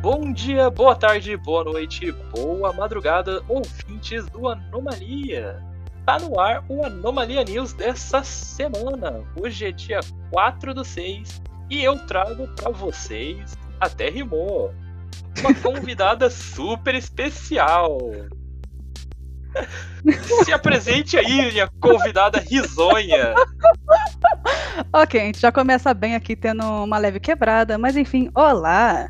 Bom dia, boa tarde, boa noite, boa madrugada, ouvintes do Anomalia. Tá no ar o Anomalia News dessa semana. Hoje é dia 4 do 6 e eu trago para vocês, até rimou, uma convidada super especial. Se apresente aí, minha convidada risonha. Ok, a gente já começa bem aqui tendo uma leve quebrada, mas enfim, olá!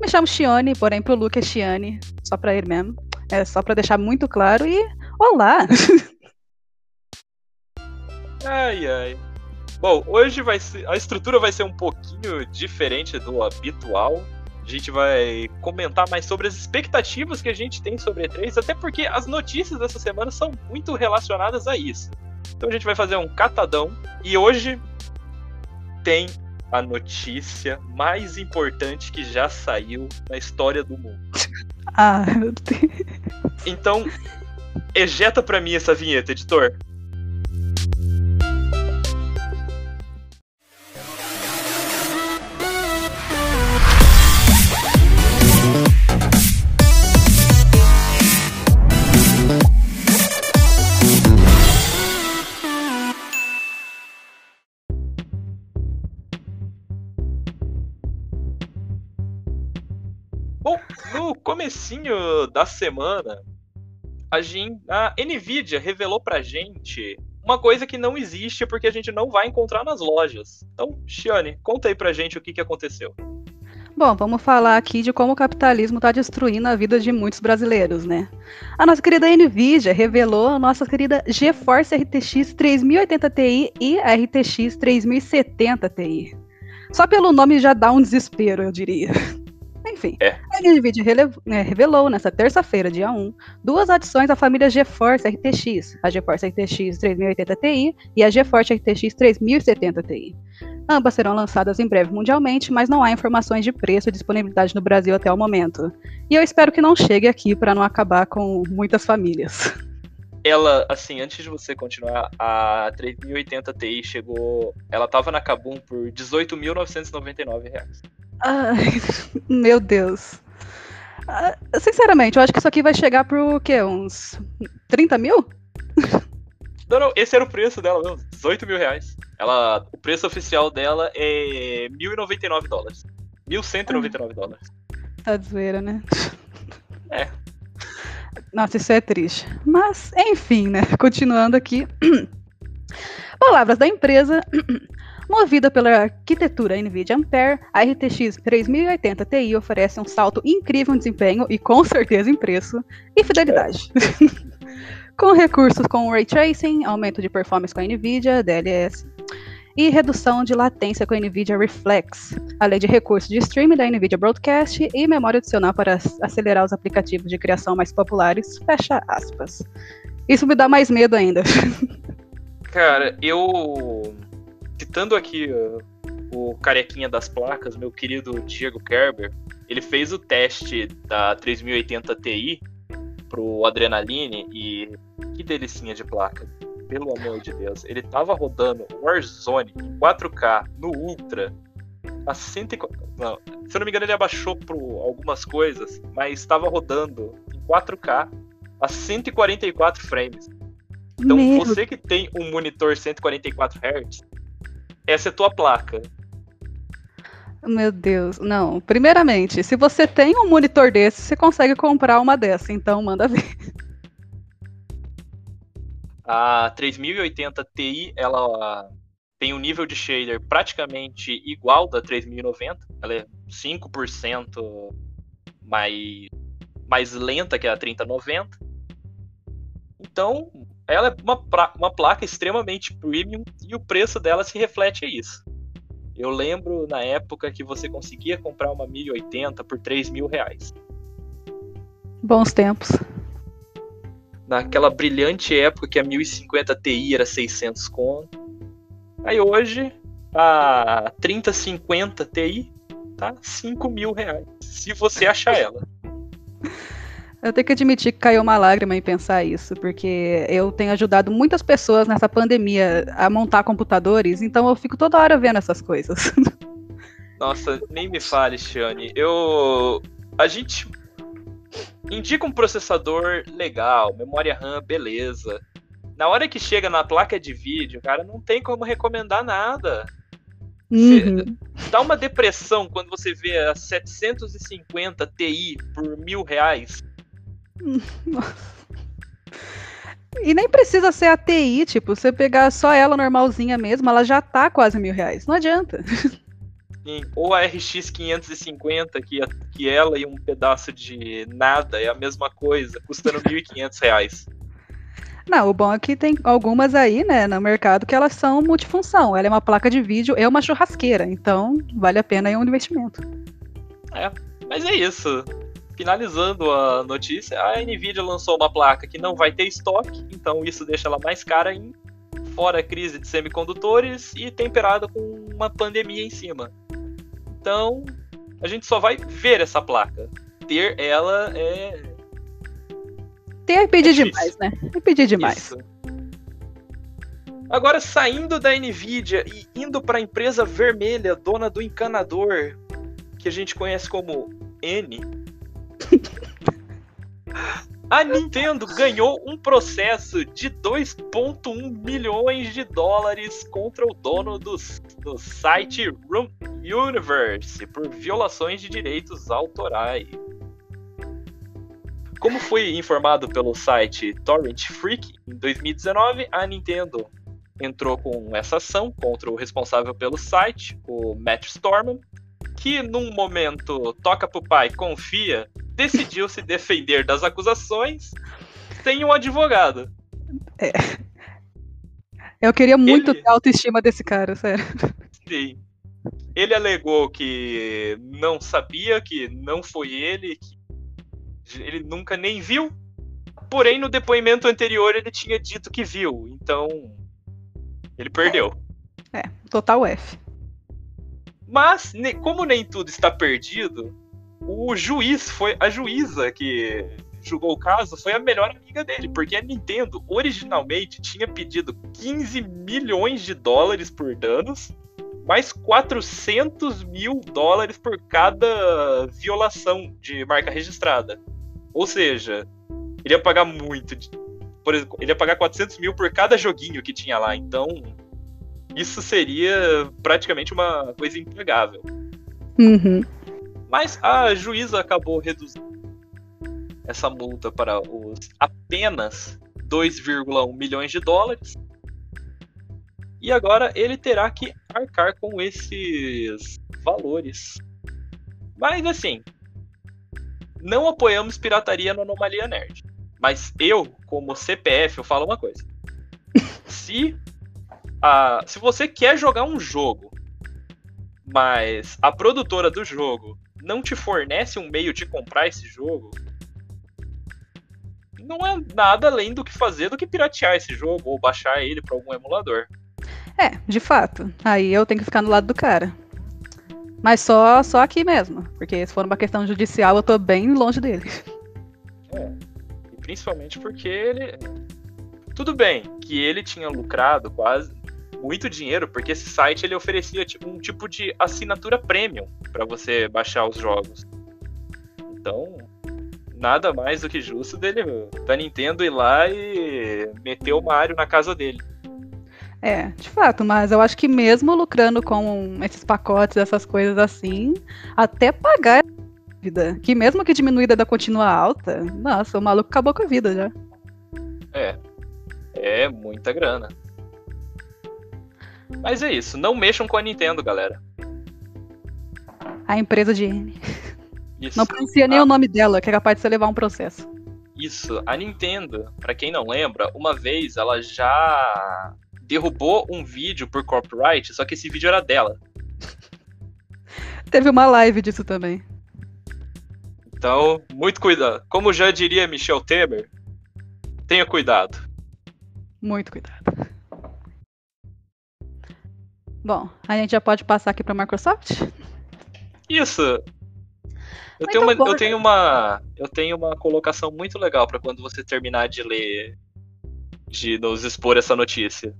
Me chamo Chione, porém pro Luke é Chiane, só pra ele mesmo. É só pra deixar muito claro e olá! Ai, ai. Bom, hoje vai ser, a estrutura vai ser um pouquinho diferente do habitual. A gente vai comentar mais sobre as expectativas que a gente tem sobre E3, até porque as notícias dessa semana são muito relacionadas a isso. Então a gente vai fazer um catadão e hoje tem a notícia mais importante que já saiu na história do mundo. Ah, meu Deus. Então, ejeta pra mim essa vinheta, editor. Comecinho da semana, a, gen- a Nvidia revelou pra gente uma coisa que não existe porque a gente não vai encontrar nas lojas. Então, Shiane, conta aí pra gente o que, que aconteceu. Bom, vamos falar aqui de como o capitalismo está destruindo a vida de muitos brasileiros, né? A nossa querida Nvidia revelou a nossa querida GeForce RTX 3080 Ti e a RTX 3070 Ti. Só pelo nome já dá um desespero, eu diria. Enfim, É. a Nvidia né, revelou nessa terça-feira, dia 1, duas adições à família GeForce RTX, a GeForce RTX 3080 Ti e a GeForce RTX 3070 Ti. Ambas serão lançadas em breve mundialmente, mas não há informações de preço e disponibilidade no Brasil até o momento. E eu espero que não chegue aqui para não acabar com muitas famílias. Ela, assim, antes de você continuar, a 3080 Ti chegou. Ela tava na Kabum por 18.999 reais. Ai, meu Deus. Ah, sinceramente, eu acho que isso aqui vai chegar pro quê? Uns 30 mil? Não, não, esse era o preço dela mesmo, 18 mil reais. Ela, o preço oficial dela é 1.099 dólares. 1.199 dólares. Tá de zoeira, né? É. Nossa, isso é triste. Mas, enfim, né? Continuando aqui. Palavras da empresa. Movida pela arquitetura NVIDIA Ampere, a RTX 3080 Ti oferece um salto incrível em desempenho e com certeza em preço e fidelidade. com recursos como Ray Tracing, aumento de performance com a NVIDIA, DLS, e redução de latência com a NVIDIA Reflex, além de recursos de streaming da NVIDIA Broadcast e memória adicional para ac- acelerar os aplicativos de criação mais populares, fecha aspas. Isso me dá mais medo ainda. Cara, eu. Citando aqui uh, o carequinha das placas, meu querido Diego Kerber, ele fez o teste da 3080 Ti pro Adrenaline e que delicinha de placa. Pelo amor de Deus. Ele tava rodando Warzone em 4K no Ultra a 104. Não, se eu não me engano, ele abaixou pro algumas coisas, mas estava rodando em 4K a 144 frames. Então, Meu você que tem um monitor 144 Hz, essa é tua placa. Meu Deus, não. Primeiramente, se você tem um monitor desse, você consegue comprar uma dessa, então manda ver. A 3080 Ti, ela tem um nível de shader praticamente igual da 3090. Ela é 5% mais, mais lenta que a 3090. Então, ela é uma, uma placa extremamente premium e o preço dela se reflete a isso. Eu lembro na época que você conseguia comprar uma 1080 por 3 mil reais. Bons tempos. naquela brilhante época que a 1050 Ti era 600 conto. Aí hoje a 3050 Ti tá 5 mil reais, se você achar ela. Eu tenho que admitir que caiu uma lágrima em pensar isso, porque eu tenho ajudado muitas pessoas nessa pandemia a montar computadores, então eu fico toda hora vendo essas coisas. Nossa, nem me fale, Shane. Eu a gente indica um processador legal, memória RAM, beleza. Na hora que chega na placa de vídeo, cara, não tem como recomendar nada. Uhum. Dá uma depressão quando você vê a 750 Ti por mil reais. E nem precisa ser a TI, tipo, você pegar só ela normalzinha mesmo, ela já tá quase mil reais. Não adianta. Sim. Ou a RX 550, que, que ela e um pedaço de nada é a mesma coisa, custando 1.500 reais. Não, o bom é que tem algumas aí, né, no mercado que elas são multifunção. Ela é uma placa de vídeo e uma churrasqueira, então vale a pena aí um investimento. É, mas é isso. Finalizando a notícia, a Nvidia lançou uma placa que não vai ter estoque, então isso deixa ela mais cara ainda, fora a crise de semicondutores e temperada com uma pandemia em cima. Então, a gente só vai ver essa placa. Ter ela é Ter é pedir É demais, né? É pedir demais. Isso. Agora, saindo da Nvidia e indo para a empresa vermelha, dona do encanador, que a gente conhece como N. A Nintendo ganhou um processo de 2,1 milhões de dólares contra o dono do, do site Room Universe por violações de direitos autorais. Como foi informado pelo site Torrent Freak, em 2019, a Nintendo entrou com essa ação contra o responsável pelo site, o Matt Storman, que num momento toca pro pai, confia, decidiu se defender das acusações sem um advogado. Eu queria muito Ele- ter a autoestima desse cara, sério. Sim. Ele alegou que não sabia, que não foi ele, que ele nunca nem viu. Porém, no depoimento anterior ele tinha dito que viu. Então, ele perdeu. Total F. Mas, como nem tudo está perdido, o juiz foi. A juíza que julgou o caso foi a melhor amiga dele, porque a Nintendo originalmente tinha pedido 15 milhões de dólares por danos, mais 400 mil dólares por cada violação de marca registrada. Ou seja, ele ia pagar muito. Por exemplo, ele ia pagar 400 mil por cada joguinho que tinha lá. Então, isso seria praticamente uma coisa impagável. Uhum. Mas a juíza acabou reduzindo essa multa para os apenas 2,1 milhões de dólares. E agora ele terá que arcar com esses valores. Mas assim, não apoiamos pirataria no Anomalia Nerd. Mas eu, como CPF, eu falo uma coisa. Se, a, se você quer jogar um jogo, mas a produtora do jogo não te fornece um meio de comprar esse jogo, não é nada além do que fazer do que piratear esse jogo ou baixar ele para algum emulador. É, de fato. Aí eu tenho que ficar no lado do cara. Mas só, só aqui mesmo. Porque se for uma questão judicial, eu tô bem longe dele. E principalmente porque ele. Tudo bem que ele tinha lucrado quase muito dinheiro, porque esse site ele oferecia tipo, um tipo de assinatura premium para você baixar os jogos. Então, nada mais do que justo dele da Nintendo ir lá e meter o Mario na casa dele. É, de fato, mas eu acho que mesmo lucrando com esses pacotes, essas coisas assim, até pagar a dívida, que mesmo que diminuída da continua alta, nossa, o maluco acabou com a vida já. É. É muita grana. Mas é isso, não mexam com a Nintendo, galera. A empresa de N. Isso. Não pronuncia nem Ah. o nome dela, que é capaz de você levar um processo. Isso, a Nintendo, pra quem não lembra, uma vez ela já derrubou um vídeo por copyright, só que esse vídeo era dela. Teve uma live disso também. Então, muito cuidado. Como já diria Michel Temer, tenha cuidado. Muito cuidado. Bom, a gente já pode passar aqui pra Microsoft? Isso. Eu Muito tenho, uma, bom, eu né? tenho uma eu tenho uma colocação muito legal pra quando você terminar de ler de nos expor essa notícia.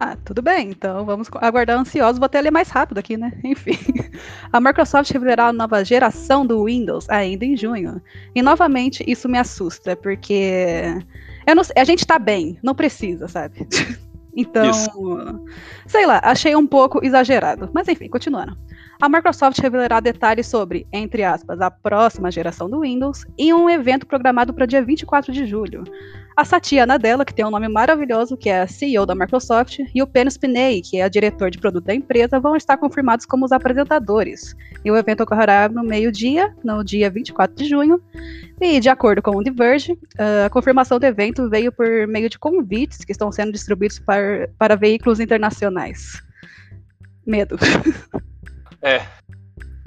Ah, tudo bem, então vamos aguardar ansiosos. Vou até ler mais rápido aqui, né? Enfim. A Microsoft revelará a nova geração do Windows ainda em junho. E novamente isso me assusta, porque não, a gente tá bem, não precisa, sabe? Então, Isso. sei lá, achei um pouco exagerado. Mas enfim, continuando. A Microsoft revelará detalhes sobre, entre aspas, a próxima geração do Windows em um evento programado para dia 24 de julho. A Satya Nadella, que tem um nome maravilhoso, que é a CEO da Microsoft, e o Pen Spiney, que é a diretor de produto da empresa, vão estar confirmados como os apresentadores. E o evento ocorrerá no meio-dia, no dia 24 de junho. E, de acordo com o The Verge, a confirmação do evento veio por meio de convites que estão sendo distribuídos para, para veículos internacionais. Medo. É.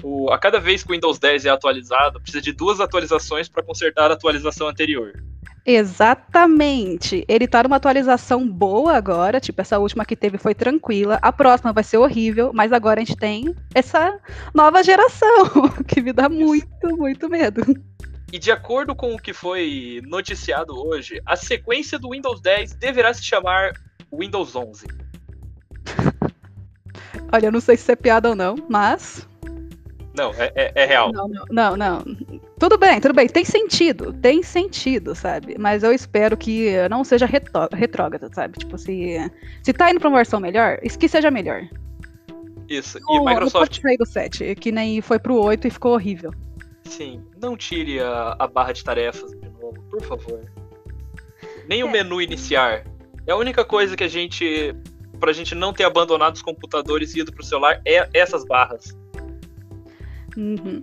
O, a cada vez que o Windows 10 é atualizado, precisa de duas atualizações para consertar a atualização anterior. Exatamente. Ele tá numa atualização boa agora, tipo, essa última que teve foi tranquila, a próxima vai ser horrível, mas agora a gente tem essa nova geração, que me dá muito, muito medo. E de acordo com o que foi noticiado hoje, a sequência do Windows 10 deverá se chamar Windows 11. Olha, eu não sei se é piada ou não, mas não, é, é, é real. Não, não, não, não, Tudo bem, tudo bem. Tem sentido. Tem sentido, sabe? Mas eu espero que não seja retrógrado, sabe? Tipo, se, se tá indo pra uma versão melhor, que seja melhor. Isso. E não, Microsoft. Não pode do 7, que nem foi pro 8 e ficou horrível. Sim. Não tire a, a barra de tarefas de novo, por favor. Nem é. o menu iniciar. É a única coisa que a gente. Pra gente não ter abandonado os computadores e ido pro celular é essas barras. Uhum.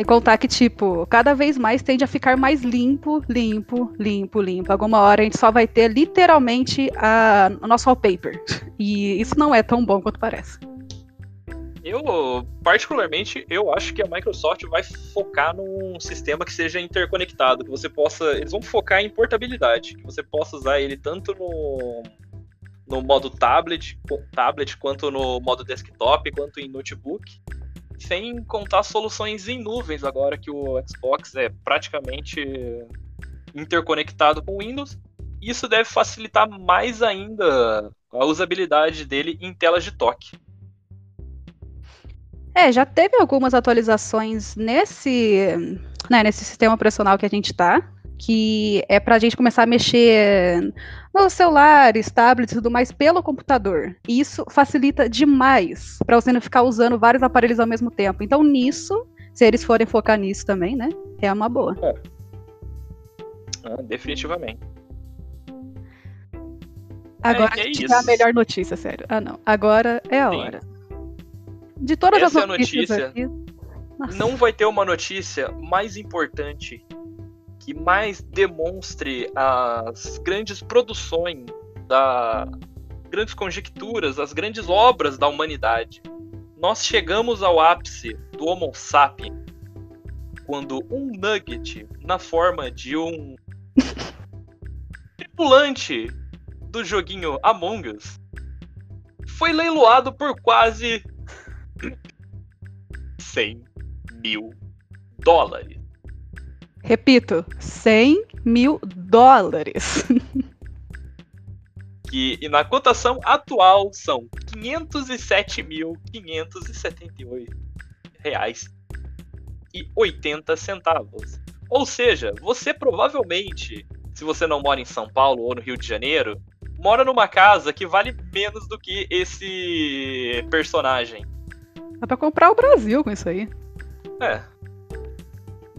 Sem contar que, tipo, cada vez mais tende a ficar mais limpo, limpo, limpo, limpo. Alguma hora a gente só vai ter literalmente a, o nosso wallpaper. E isso não é tão bom quanto parece. Eu, particularmente, eu acho que a Microsoft vai focar num sistema que seja interconectado, que você possa. Eles vão focar em portabilidade, que você possa usar ele tanto no, no modo tablet, tablet quanto no modo desktop, quanto em notebook sem contar soluções em nuvens agora que o Xbox é praticamente interconectado com o Windows. Isso deve facilitar mais ainda a usabilidade dele em telas de toque. É, já teve algumas atualizações nesse, né, nesse sistema operacional que a gente está que é para a gente começar a mexer nos celulares, tablets e tudo mais pelo computador. E isso facilita demais para você não ficar usando vários aparelhos ao mesmo tempo. Então, nisso, se eles forem focar nisso também, né? É uma boa. É. Ah, definitivamente. Agora é, é a melhor notícia, sério. Ah, não. Agora é a Sim. hora. De todas Essa as notícias é notícia, aqui, não vai ter uma notícia mais importante que mais demonstre as grandes produções da grandes conjecturas, as grandes obras da humanidade. Nós chegamos ao ápice do Homo sapiens quando um nugget na forma de um tripulante do joguinho Among Us foi leiloado por quase 100 mil dólares. Repito, 100 mil dólares. que e na cotação atual são 507.578 reais e 80 centavos. Ou seja, você provavelmente, se você não mora em São Paulo ou no Rio de Janeiro, mora numa casa que vale menos do que esse personagem. Dá pra comprar o Brasil com isso aí. É,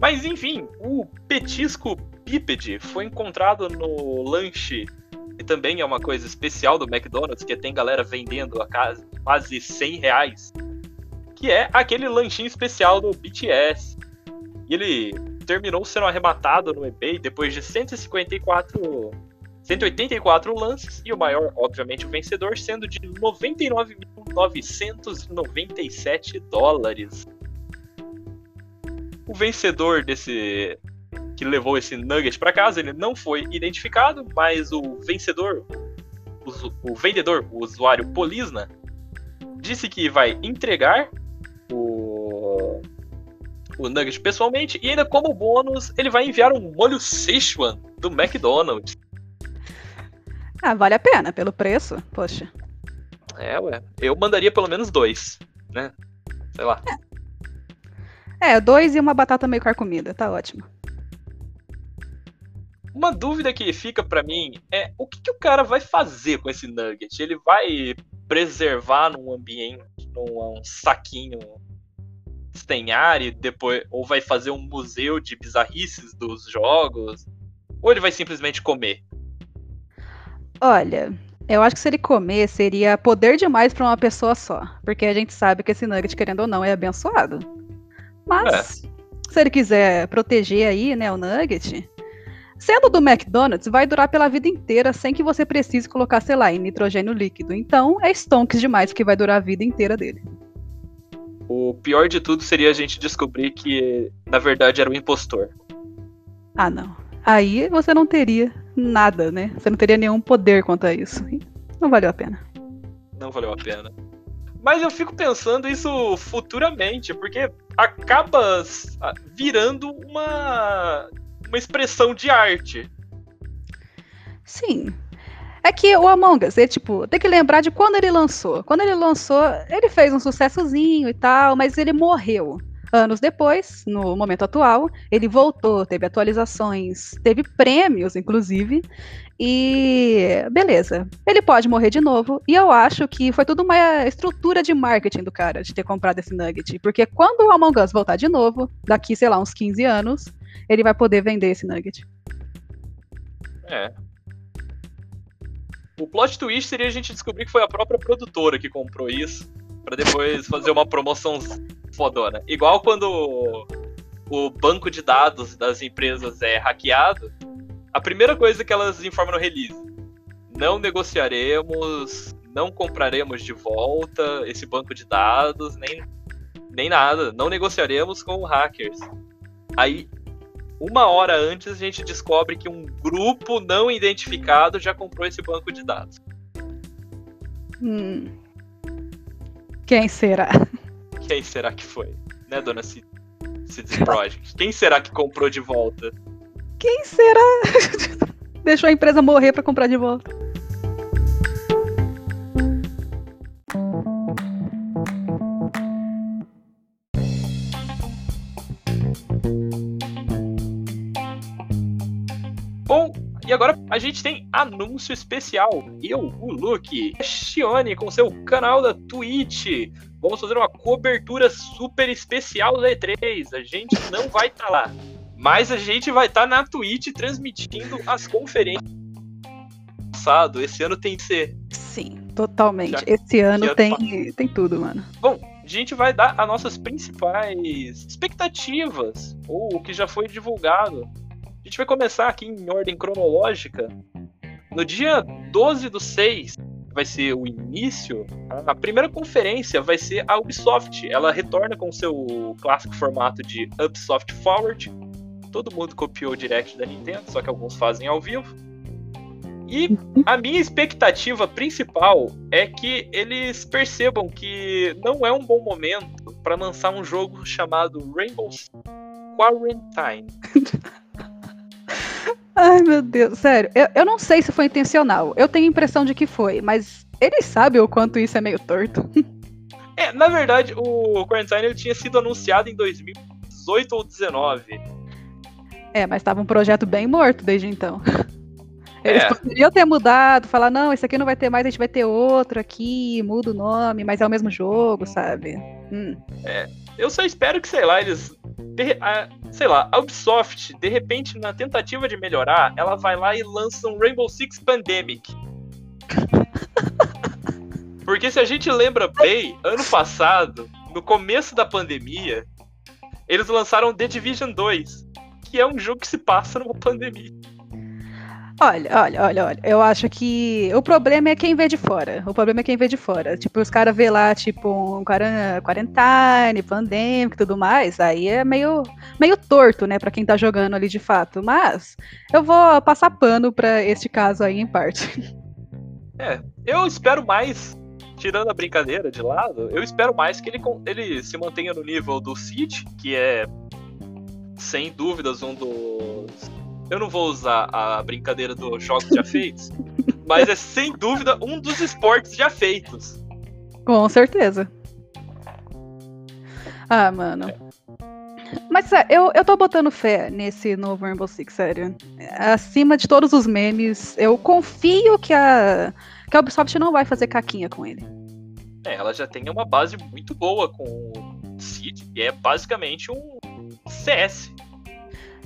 mas enfim, o petisco bípede foi encontrado no lanche, que também é uma coisa especial do McDonald's, que tem galera vendendo a casa quase 100 reais, que é aquele lanchinho especial do BTS. E ele terminou sendo arrematado no eBay depois de 154 184 lances e o maior, obviamente, o vencedor, sendo de 99.997 dólares. O vencedor desse que levou esse nugget para casa, ele não foi identificado, mas o vencedor, o, o vendedor, o usuário Polisna, disse que vai entregar o, o nugget pessoalmente e ainda como bônus ele vai enviar um molho Szechuan do McDonald's. Ah, vale a pena pelo preço, poxa. É, ué. Eu mandaria pelo menos dois, né? Sei lá. É, dois e uma batata meio carcomida, tá ótimo. Uma dúvida que fica para mim é o que, que, o cara vai fazer com esse nugget? Ele vai preservar num ambiente, num um saquinho sem ar e depois ou vai fazer um museu de bizarrices dos jogos? Ou ele vai simplesmente comer? Olha, eu acho que se ele comer seria poder demais para uma pessoa só, porque a gente sabe que esse nugget querendo ou não é abençoado. Mas é. se ele quiser proteger aí, né, o nugget, Sendo do McDonald's, vai durar pela vida inteira sem que você precise colocar, sei lá, em nitrogênio líquido. Então, é stonks demais que vai durar a vida inteira dele. O pior de tudo seria a gente descobrir que, na verdade, era um impostor. Ah, não. Aí você não teria nada, né? Você não teria nenhum poder quanto a isso. Não valeu a pena. Não valeu a pena. Mas eu fico pensando isso futuramente, porque acaba virando uma uma expressão de arte. Sim. É que o Among Us, tipo, tem que lembrar de quando ele lançou. Quando ele lançou, ele fez um sucessozinho e tal, mas ele morreu. Anos depois, no momento atual, ele voltou, teve atualizações, teve prêmios, inclusive, e beleza. Ele pode morrer de novo, e eu acho que foi tudo uma estrutura de marketing do cara de ter comprado esse nugget, porque quando o Among Us voltar de novo, daqui, sei lá, uns 15 anos, ele vai poder vender esse nugget. É. O plot twist seria a gente descobrir que foi a própria produtora que comprou isso, para depois fazer uma promoção fodona. Igual quando o banco de dados das empresas é hackeado, a primeira coisa que elas informam no release: não negociaremos, não compraremos de volta esse banco de dados, nem, nem nada, não negociaremos com hackers. Aí uma hora antes a gente descobre que um grupo não identificado já comprou esse banco de dados. Hum. Quem será? Quem será que foi? Né, dona C CD Projekt? Quem será que comprou de volta? Quem será? Deixou a empresa morrer para comprar de volta. A gente tem anúncio especial. Eu, o Luke, Shione com seu canal da Twitch. Vamos fazer uma cobertura super especial da E3. A gente não vai estar tá lá. Mas a gente vai estar tá na Twitch transmitindo as conferências. Passado, esse ano tem que ser. Sim, totalmente. Já, esse ano tem, tem tudo, mano. Bom, a gente vai dar as nossas principais expectativas, ou o que já foi divulgado a gente vai começar aqui em ordem cronológica. No dia 12 do 6, vai ser o início, a primeira conferência vai ser a Ubisoft. Ela retorna com seu clássico formato de Ubisoft Forward. Todo mundo copiou o Direct da Nintendo, só que alguns fazem ao vivo. E a minha expectativa principal é que eles percebam que não é um bom momento para lançar um jogo chamado Rainbow Quarantine. Ai, meu Deus, sério. Eu, eu não sei se foi intencional. Eu tenho a impressão de que foi, mas ele sabe o quanto isso é meio torto. É, na verdade, o Quarantine ele tinha sido anunciado em 2018 ou 2019. É, mas estava um projeto bem morto desde então. Eles é. poderiam ter mudado, falar, não, esse aqui não vai ter mais, a gente vai ter outro aqui, muda o nome, mas é o mesmo jogo, sabe? Hum. É, eu só espero que, sei lá, eles de, a, sei lá, a Ubisoft, de repente, na tentativa de melhorar, ela vai lá e lança um Rainbow Six Pandemic. Porque se a gente lembra bem, ano passado, no começo da pandemia, eles lançaram The Division 2, que é um jogo que se passa numa pandemia. Olha, olha, olha, olha. Eu acho que o problema é quem vê de fora. O problema é quem vê de fora. Tipo, os caras vê lá, tipo, um quarentine, pandemic e tudo mais. Aí é meio, meio torto, né, pra quem tá jogando ali de fato. Mas eu vou passar pano pra este caso aí em parte. É, eu espero mais, tirando a brincadeira de lado, eu espero mais que ele, ele se mantenha no nível do City, que é sem dúvidas um dos eu não vou usar a brincadeira dos jogos já feitos, mas é sem dúvida um dos esportes já feitos. Com certeza. Ah, mano. Mas é, eu, eu tô botando fé nesse novo Rainbow Six, sério. Acima de todos os memes, eu confio que a, que a Ubisoft não vai fazer caquinha com ele. É, ela já tem uma base muito boa com o Cid, que é basicamente um CS.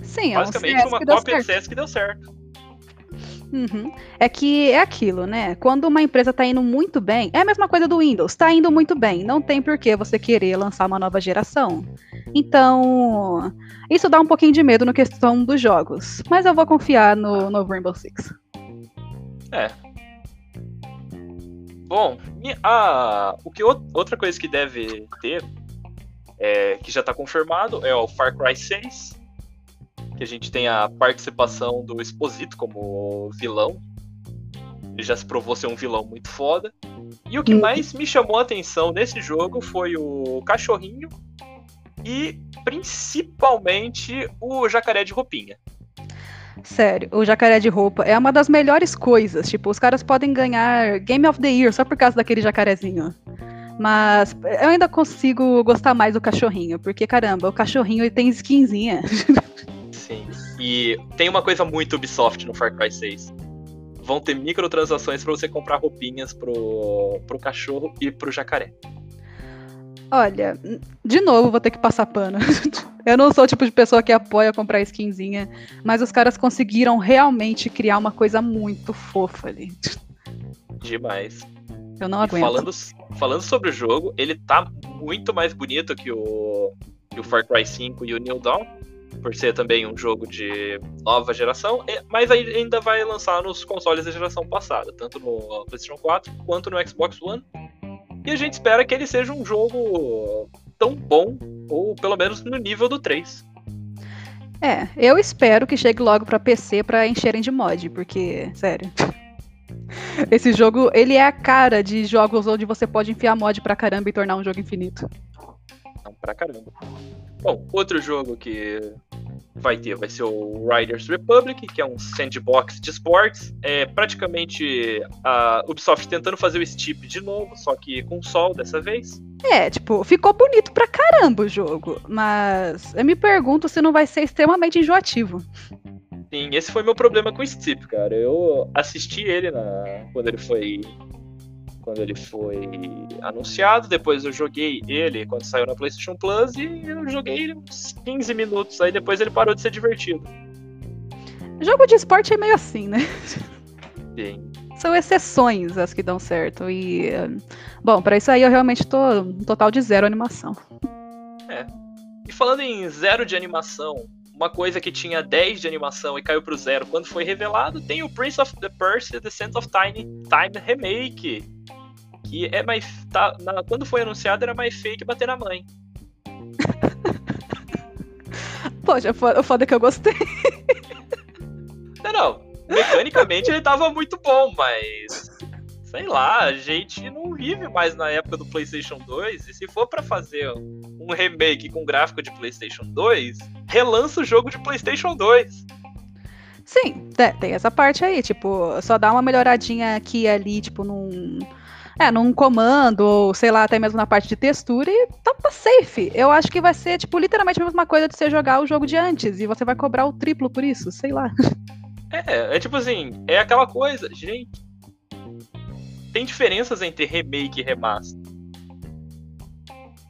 Sim, basicamente é um uma cópia de. CS que deu certo. Uhum. É que é aquilo, né? Quando uma empresa tá indo muito bem, é a mesma coisa do Windows, tá indo muito bem, não tem por que você querer lançar uma nova geração. Então, isso dá um pouquinho de medo na questão dos jogos, mas eu vou confiar no novo Rainbow Six. É. Bom, a, o que outra coisa que deve ter, é, que já tá confirmado, é o Far Cry 6. Que a gente tem a participação do Exposito como vilão. Ele já se provou ser um vilão muito foda. E o que Hum. mais me chamou a atenção nesse jogo foi o cachorrinho e principalmente o jacaré de roupinha. Sério, o jacaré de roupa é uma das melhores coisas. Tipo, os caras podem ganhar Game of the Year só por causa daquele jacarezinho. Mas eu ainda consigo gostar mais do cachorrinho, porque caramba, o cachorrinho ele tem skinzinha. Sim. E tem uma coisa muito Ubisoft no Far Cry 6. Vão ter microtransações pra você comprar roupinhas pro, pro cachorro e pro jacaré. Olha, de novo vou ter que passar pano. Eu não sou o tipo de pessoa que apoia comprar skinzinha, mas os caras conseguiram realmente criar uma coisa muito fofa ali. Demais. Eu não E aguento. falando, falando sobre o jogo, ele tá muito mais bonito que o, que o Far Cry 5 e o New Dawn. Por ser também um jogo de nova geração, mas ainda vai lançar nos consoles da geração passada, tanto no PlayStation 4 quanto no Xbox One. E a gente espera que ele seja um jogo tão bom, ou pelo menos no nível do 3. É, eu espero que chegue logo pra PC pra encherem de mod, porque, sério. Esse jogo, ele é a cara de jogos onde você pode enfiar mod pra caramba e tornar um jogo infinito. Não, pra caramba. Bom, outro jogo que vai ter vai ser o Riders Republic, que é um sandbox de esportes. É praticamente a Ubisoft tentando fazer o Steep de novo, só que com sol dessa vez. É, tipo, ficou bonito pra caramba o jogo, mas eu me pergunto se não vai ser extremamente enjoativo. Sim, esse foi meu problema com o Steep, cara. Eu assisti ele na quando ele foi quando ele foi anunciado, depois eu joguei ele quando saiu na PlayStation Plus e eu joguei ele uns 15 minutos, aí depois ele parou de ser divertido. Jogo de esporte é meio assim, né? Sim. São exceções as que dão certo. E, bom, pra isso aí eu realmente tô um total de zero animação. E falando em zero de animação, uma coisa que tinha 10 de animação e caiu pro zero quando foi revelado, tem o Prince of the Persia Descent of Tiny Time Remake. Que é mais. Tá, na- quando foi anunciado era mais feio que bater na mãe. Poxa, o foda é que eu gostei. Não, não. Mecanicamente ele tava muito bom, mas. Sei lá, a gente não vive mais na época do PlayStation 2. E se for pra fazer um remake com gráfico de PlayStation 2, relança o jogo de PlayStation 2. Sim, é, tem essa parte aí, tipo, só dá uma melhoradinha aqui e ali, tipo, num. É, num comando, ou sei lá, até mesmo na parte de textura, e tá, tá safe. Eu acho que vai ser, tipo, literalmente a mesma coisa de você jogar o jogo de antes, e você vai cobrar o triplo por isso, sei lá. É, é tipo assim, é aquela coisa, gente. Tem diferenças entre remake e remaster.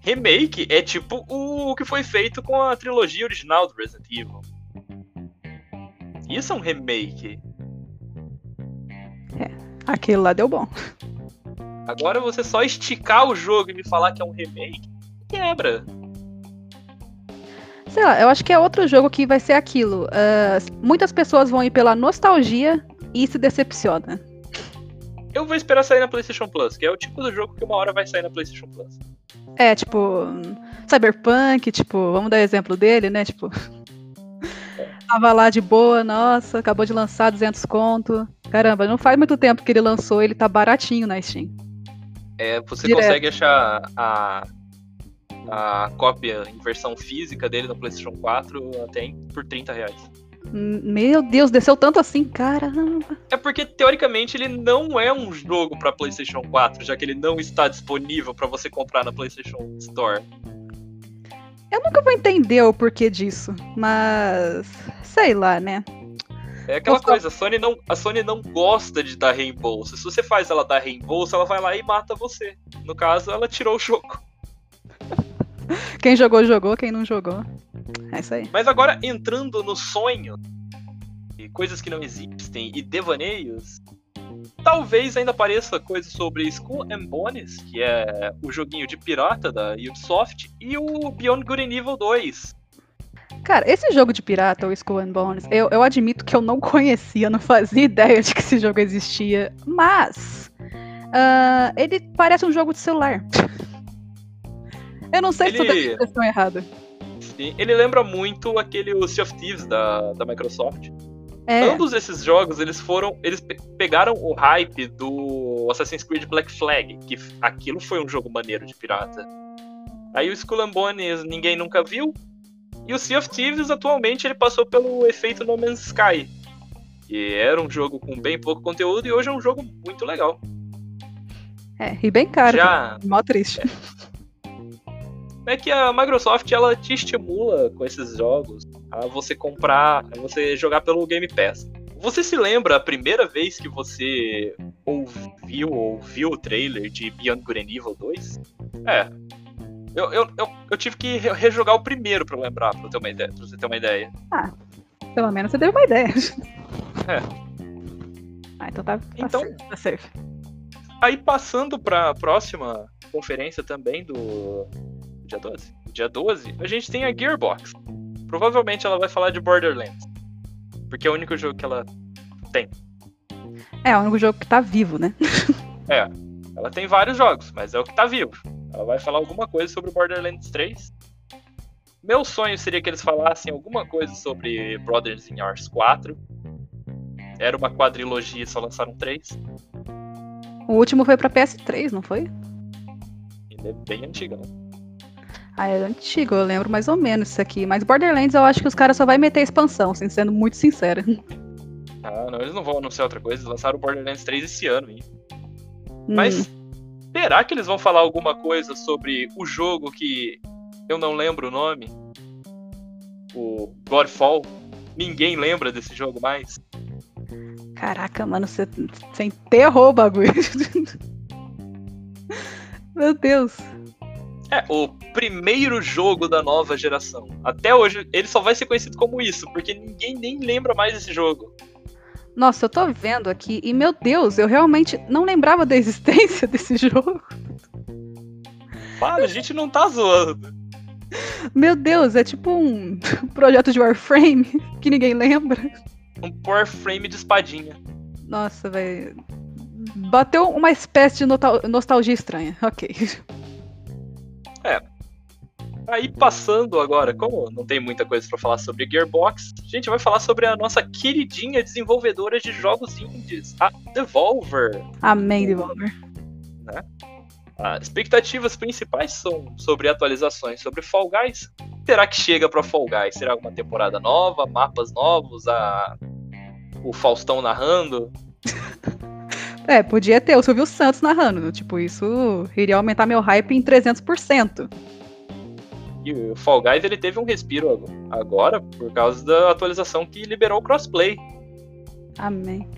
Remake é tipo o que foi feito com a trilogia original do Resident Evil. Isso é um remake. Aquilo lá deu bom. Agora você só esticar o jogo e me falar que é um remake, quebra. Sei lá, eu acho que é outro jogo que vai ser aquilo. ah, muitas pessoas vão ir pela nostalgia e se decepciona. Eu vou esperar sair na PlayStation Plus, que é o tipo do jogo que uma hora vai sair na PlayStation Plus. É, tipo, Cyberpunk, tipo, vamos dar exemplo dele, né? Tipo, tava lá de boa, nossa, acabou de lançar 200 conto. Caramba, não faz muito tempo que ele lançou, ele tá baratinho na Steam. É, você Direto. consegue achar a, a cópia em versão física dele no PlayStation 4 até por 30 reais. Meu Deus, desceu tanto assim, caramba. É porque teoricamente ele não é um jogo para PlayStation 4, já que ele não está disponível para você comprar na PlayStation Store. Eu nunca vou entender o porquê disso, mas sei lá, né? É aquela coisa, a Sony, não, a Sony não gosta de dar reembolso. Se você faz ela dar reembolso, ela vai lá e mata você. No caso, ela tirou o jogo. Quem jogou, jogou, quem não jogou. É isso aí. Mas agora, entrando no sonho, e coisas que não existem e devaneios, talvez ainda apareça coisa sobre Skull and Bones, que é o joguinho de pirata da Ubisoft, e o Beyond Good and Evil 2. Cara, esse jogo de pirata, o Skull and Bones, eu, eu admito que eu não conhecia, não fazia ideia de que esse jogo existia, mas uh, ele parece um jogo de celular. eu não sei ele... se eu tenho a impressão errada. Sim, ele lembra muito aquele o Sea of Thieves da, da Microsoft. É. Ambos esses jogos, eles foram. Eles pegaram o hype do Assassin's Creed Black Flag, que aquilo foi um jogo maneiro de pirata. Aí o Skull and Bones ninguém nunca viu. E o Sea of Thieves, atualmente, ele passou pelo efeito No Man's Sky. Que era um jogo com bem pouco conteúdo e hoje é um jogo muito legal. É, e bem caro. Já... Mó triste. É. é que a Microsoft, ela te estimula com esses jogos a você comprar, a você jogar pelo Game Pass. Você se lembra a primeira vez que você ouviu ou viu o trailer de Beyond Good and Evil 2? É, eu, eu, eu, eu, tive que rejogar o primeiro pra lembrar, pra, ter uma ideia, pra você ter uma ideia. Ah, pelo menos você teve uma ideia. É. Ah, então tá, tá, então, safe, tá safe. Aí passando pra próxima conferência também do dia 12. Dia 12, a gente tem a Gearbox. Provavelmente ela vai falar de Borderlands. Porque é o único jogo que ela tem. É, é o único jogo que tá vivo, né? é. Ela tem vários jogos, mas é o que tá vivo. Ela vai falar alguma coisa sobre Borderlands 3. Meu sonho seria que eles falassem alguma coisa sobre Brothers in Arms 4. Era uma quadrilogia e só lançaram três. O último foi pra PS3, não foi? Ele é bem antigo, né? Ah, é antigo, eu lembro mais ou menos isso aqui. Mas Borderlands eu acho que os caras só vai meter expansão, sendo muito sincera. Ah, não, eles não vão anunciar outra coisa. Eles lançaram o Borderlands 3 esse ano, hein? Hum. Será que eles vão falar alguma coisa sobre o jogo que eu não lembro o nome? O Godfall? Ninguém lembra desse jogo mais? Caraca, mano, você, você enterrou o bagulho. Meu Deus. É, o primeiro jogo da nova geração. Até hoje, ele só vai ser conhecido como isso, porque ninguém nem lembra mais desse jogo. Nossa, eu tô vendo aqui e, meu Deus, eu realmente não lembrava da existência desse jogo. Para, a gente não tá zoando. Meu Deus, é tipo um projeto de Warframe que ninguém lembra. Um Warframe de espadinha. Nossa, velho. Bateu uma espécie de nostalgia estranha. Ok. Aí passando agora, como não tem muita coisa para falar sobre Gearbox, a gente vai falar sobre a nossa queridinha desenvolvedora de jogos indies, a Devolver. Amém, Devolver. Né? As expectativas principais são sobre atualizações sobre Fall Guys. Será que chega para Fall Guys? Será alguma temporada nova, mapas novos, a o Faustão narrando? É, podia ter o Silvio Santos narrando. Tipo, isso iria aumentar meu hype em 300%. E o Fall Guys ele teve um respiro agora por causa da atualização que liberou o crossplay. Amém.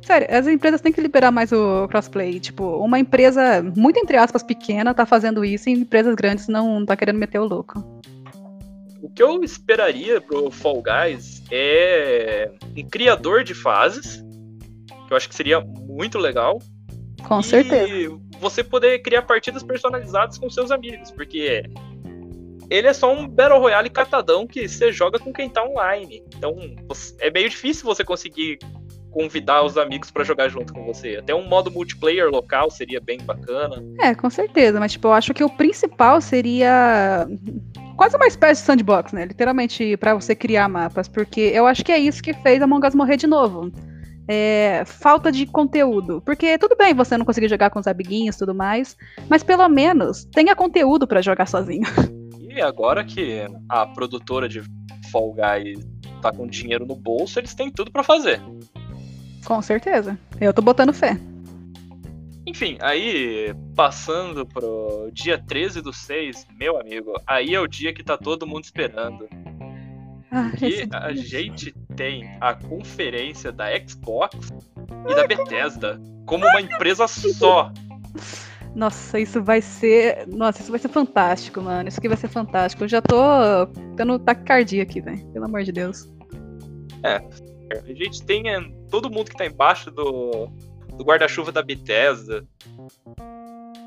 Sério, as empresas têm que liberar mais o crossplay. Tipo, uma empresa, muito entre aspas, pequena, tá fazendo isso e empresas grandes não tá querendo meter o louco. O que eu esperaria pro Fall Guys é um criador de fases, que eu acho que seria muito legal. Com e certeza. você poder criar partidas personalizadas com seus amigos, porque ele é só um Battle Royale catadão que você joga com quem tá online. Então é meio difícil você conseguir convidar os amigos para jogar junto com você. Até um modo multiplayer local seria bem bacana. É, com certeza, mas tipo, eu acho que o principal seria quase uma espécie de sandbox, né? Literalmente para você criar mapas, porque eu acho que é isso que fez Among Us morrer de novo. É, falta de conteúdo. Porque tudo bem você não conseguir jogar com os amiguinhos e tudo mais, mas pelo menos tenha conteúdo para jogar sozinho. E agora que a produtora de Fall Guys tá com dinheiro no bolso, eles têm tudo para fazer. Com certeza. Eu tô botando fé. Enfim, aí passando pro dia 13 do 6, meu amigo, aí é o dia que tá todo mundo esperando. Ah, E a dia. gente tem a conferência da Xbox e da Bethesda como uma empresa só. Nossa, isso vai ser. Nossa, isso vai ser fantástico, mano. Isso aqui vai ser fantástico. Eu já tô tendo taquicardia aqui, velho. Pelo amor de Deus. A gente tem é, todo mundo que tá embaixo do, do guarda-chuva da Bethesda.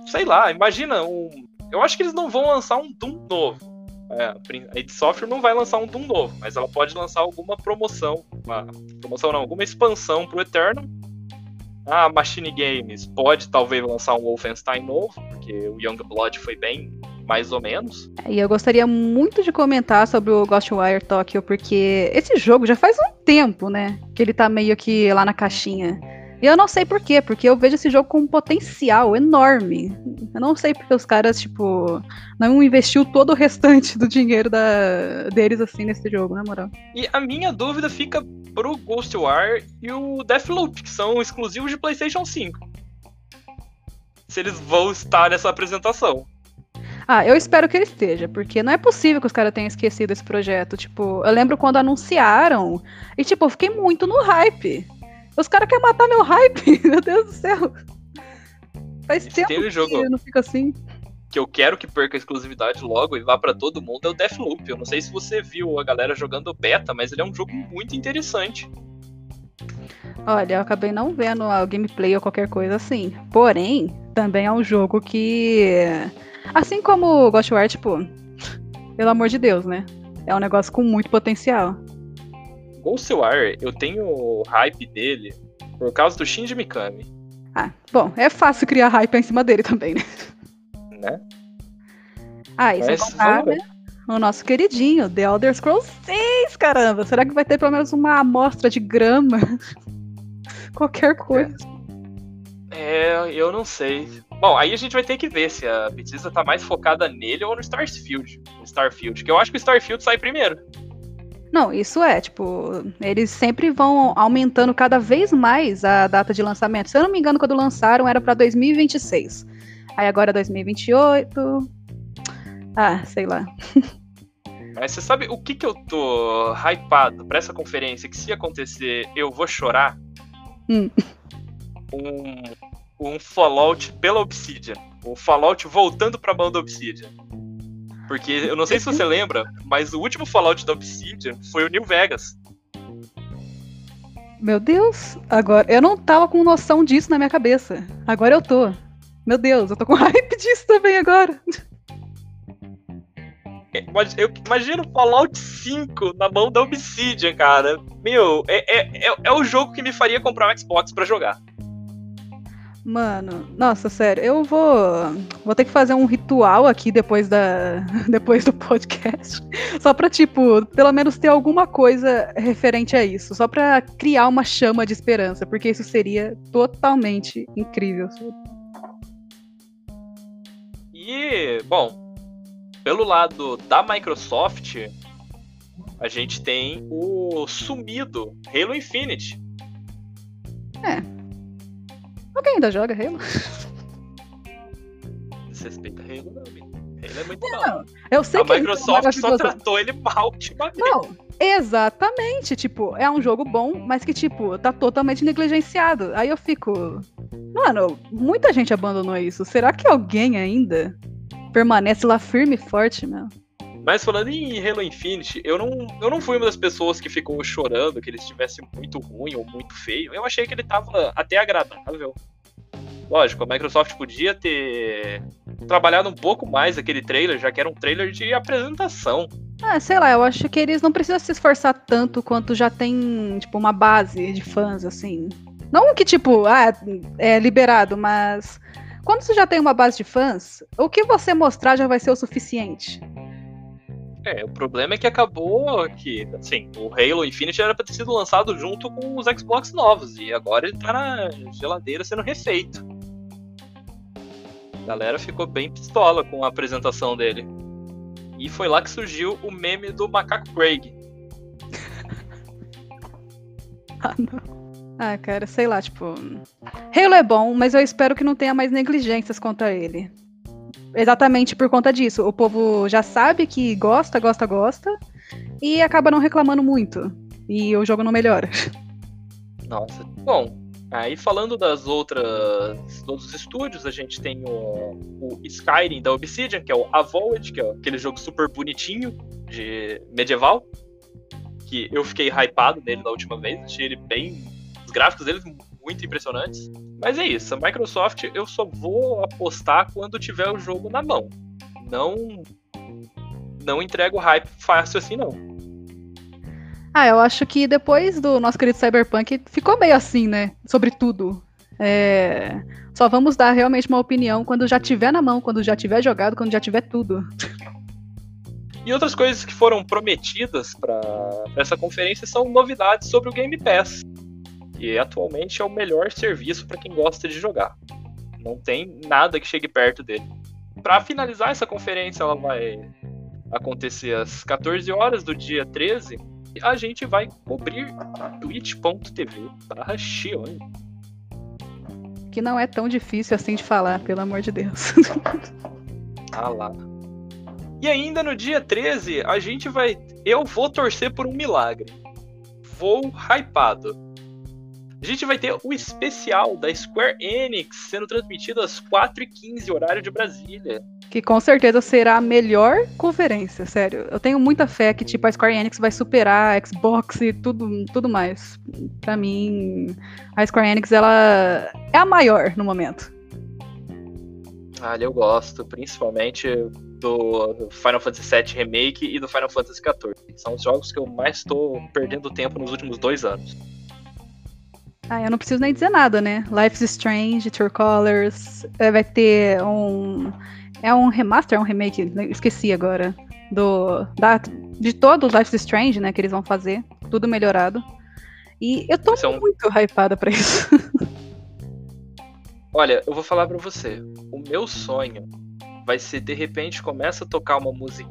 Sei lá, imagina um. Eu acho que eles não vão lançar um Doom novo. É, a id Software não vai lançar um Doom novo, mas ela pode lançar alguma promoção. Uma, promoção não, alguma expansão pro Eternal. A Machine Games pode talvez lançar um Wolfenstein novo, porque o Youngblood foi bem mais ou menos. E eu gostaria muito de comentar sobre o Ghostwire Tokyo, porque esse jogo já faz um tempo, né? Que ele tá meio que lá na caixinha. E eu não sei por quê, porque eu vejo esse jogo com um potencial enorme. Eu não sei porque os caras, tipo, não investiu todo o restante do dinheiro da, deles assim nesse jogo, na moral. E a minha dúvida fica pro Ghostwire e o Deathloop, que são exclusivos de PlayStation 5. Se eles vão estar nessa apresentação. Ah, eu espero que ele esteja, porque não é possível que os caras tenham esquecido esse projeto. Tipo, eu lembro quando anunciaram, e tipo, eu fiquei muito no hype. Os caras querem matar meu hype, meu Deus do céu. Faz tempo teve que jogo. não fico assim. Que eu quero que perca a exclusividade logo e vá pra todo mundo é o Deathloop. Eu não sei se você viu a galera jogando beta, mas ele é um jogo muito interessante. Olha, eu acabei não vendo a gameplay ou qualquer coisa assim. Porém, também é um jogo que. Assim como o Ghostwire, tipo. Pelo amor de Deus, né? É um negócio com muito potencial. Ghostwire, eu tenho hype dele por causa do Shinji Mikami, Ah, bom, é fácil criar hype em cima dele também, né? né? Ah, sem Mas contar, vamos ver. né? O nosso queridinho, The Elder Scrolls 6, caramba! Será que vai ter pelo menos uma amostra de grama? Qualquer coisa. É, eu não sei. Bom, aí a gente vai ter que ver se a Bethesda tá mais focada nele ou no Starfield. No Starfield, que eu acho que o Starfield sai primeiro. Não, isso é, tipo, eles sempre vão aumentando cada vez mais a data de lançamento. Se eu não me engano, quando lançaram era pra 2026. Aí agora é 2028. Ah, sei lá. Mas você sabe o que que eu tô hypado pra essa conferência? Que se acontecer, eu vou chorar? Hum. Um, um Fallout pela Obsidian. Um Fallout voltando pra mão da Obsidian. Porque eu não sei se você lembra, mas o último Fallout da Obsidian foi o New Vegas. Meu Deus, agora eu não tava com noção disso na minha cabeça. Agora eu tô. Meu Deus, eu tô com hype disso também agora. É, Eu imagino Fallout 5 na mão da Obsidian, cara. Meu, é, é, é, é o jogo que me faria comprar um Xbox pra jogar. Mano, nossa, sério, eu vou vou ter que fazer um ritual aqui depois da depois do podcast, só pra tipo, pelo menos ter alguma coisa referente a isso, só pra criar uma chama de esperança, porque isso seria totalmente incrível. E, bom, pelo lado da Microsoft, a gente tem o sumido Halo Infinite. Alguém ainda joga Halo? Desrespeita Halo, não, amigo. Halo é muito bom. Eu sei A que Microsoft só tratou ele mal ultimamente. Não, exatamente. Tipo, é um jogo bom, mas que, tipo, tá totalmente negligenciado. Aí eu fico. Mano, muita gente abandonou isso. Será que alguém ainda permanece lá firme e forte, meu? Mas falando em Halo Infinite, eu não, eu não fui uma das pessoas que ficou chorando que ele estivesse muito ruim ou muito feio. Eu achei que ele tava até agradável. Lógico, a Microsoft podia ter trabalhado um pouco mais aquele trailer, já que era um trailer de apresentação. Ah, sei lá, eu acho que eles não precisam se esforçar tanto quanto já tem, tipo, uma base de fãs, assim. Não que, tipo, ah, é liberado, mas quando você já tem uma base de fãs, o que você mostrar já vai ser o suficiente. É, o problema é que acabou que, assim, o Halo Infinite era pra ter sido lançado junto com os Xbox novos, e agora ele tá na geladeira sendo refeito. A galera ficou bem pistola com a apresentação dele. E foi lá que surgiu o meme do macaco Craig. ah, não. Ah, cara, sei lá, tipo. Halo é bom, mas eu espero que não tenha mais negligências contra ele. Exatamente por conta disso. O povo já sabe que gosta, gosta, gosta. E acaba não reclamando muito. E o jogo não melhora. Nossa. Bom, aí falando das outras. dos estúdios, a gente tem o, o Skyrim da Obsidian, que é o Avoid, que é aquele jogo super bonitinho de medieval. Que eu fiquei hypado nele da última vez, achei ele bem gráficos deles muito impressionantes. Mas é isso, a Microsoft eu só vou apostar quando tiver o jogo na mão. Não não entrego hype fácil assim não. Ah, eu acho que depois do nosso querido Cyberpunk ficou meio assim, né? Sobre tudo. É... Só vamos dar realmente uma opinião quando já tiver na mão, quando já tiver jogado, quando já tiver tudo. E outras coisas que foram prometidas para essa conferência são novidades sobre o Game Pass que atualmente é o melhor serviço para quem gosta de jogar. Não tem nada que chegue perto dele. Para finalizar essa conferência, ela vai acontecer às 14 horas do dia 13 e a gente vai cobrir twitch.tv barra Que não é tão difícil assim de falar, pelo amor de Deus. ah lá. E ainda no dia 13, a gente vai. Eu vou torcer por um milagre. Vou hypado. A gente vai ter o especial da Square Enix sendo transmitido às 4h15, horário de Brasília. Que com certeza será a melhor conferência, sério. Eu tenho muita fé que tipo, a Square Enix vai superar a Xbox e tudo, tudo mais. Pra mim, a Square Enix ela é a maior no momento. Ah, eu gosto, principalmente do Final Fantasy VII Remake e do Final Fantasy XIV. São os jogos que eu mais estou perdendo tempo nos últimos dois anos. Ah, eu não preciso nem dizer nada, né? Life's Strange, True Colors, é, vai ter um. É um remaster, é um remake, esqueci agora. Do, da, de todo Life's Strange, né? Que eles vão fazer. Tudo melhorado. E eu tô São... muito hypada pra isso. Olha, eu vou falar pra você. O meu sonho vai ser, de repente, começa a tocar uma música.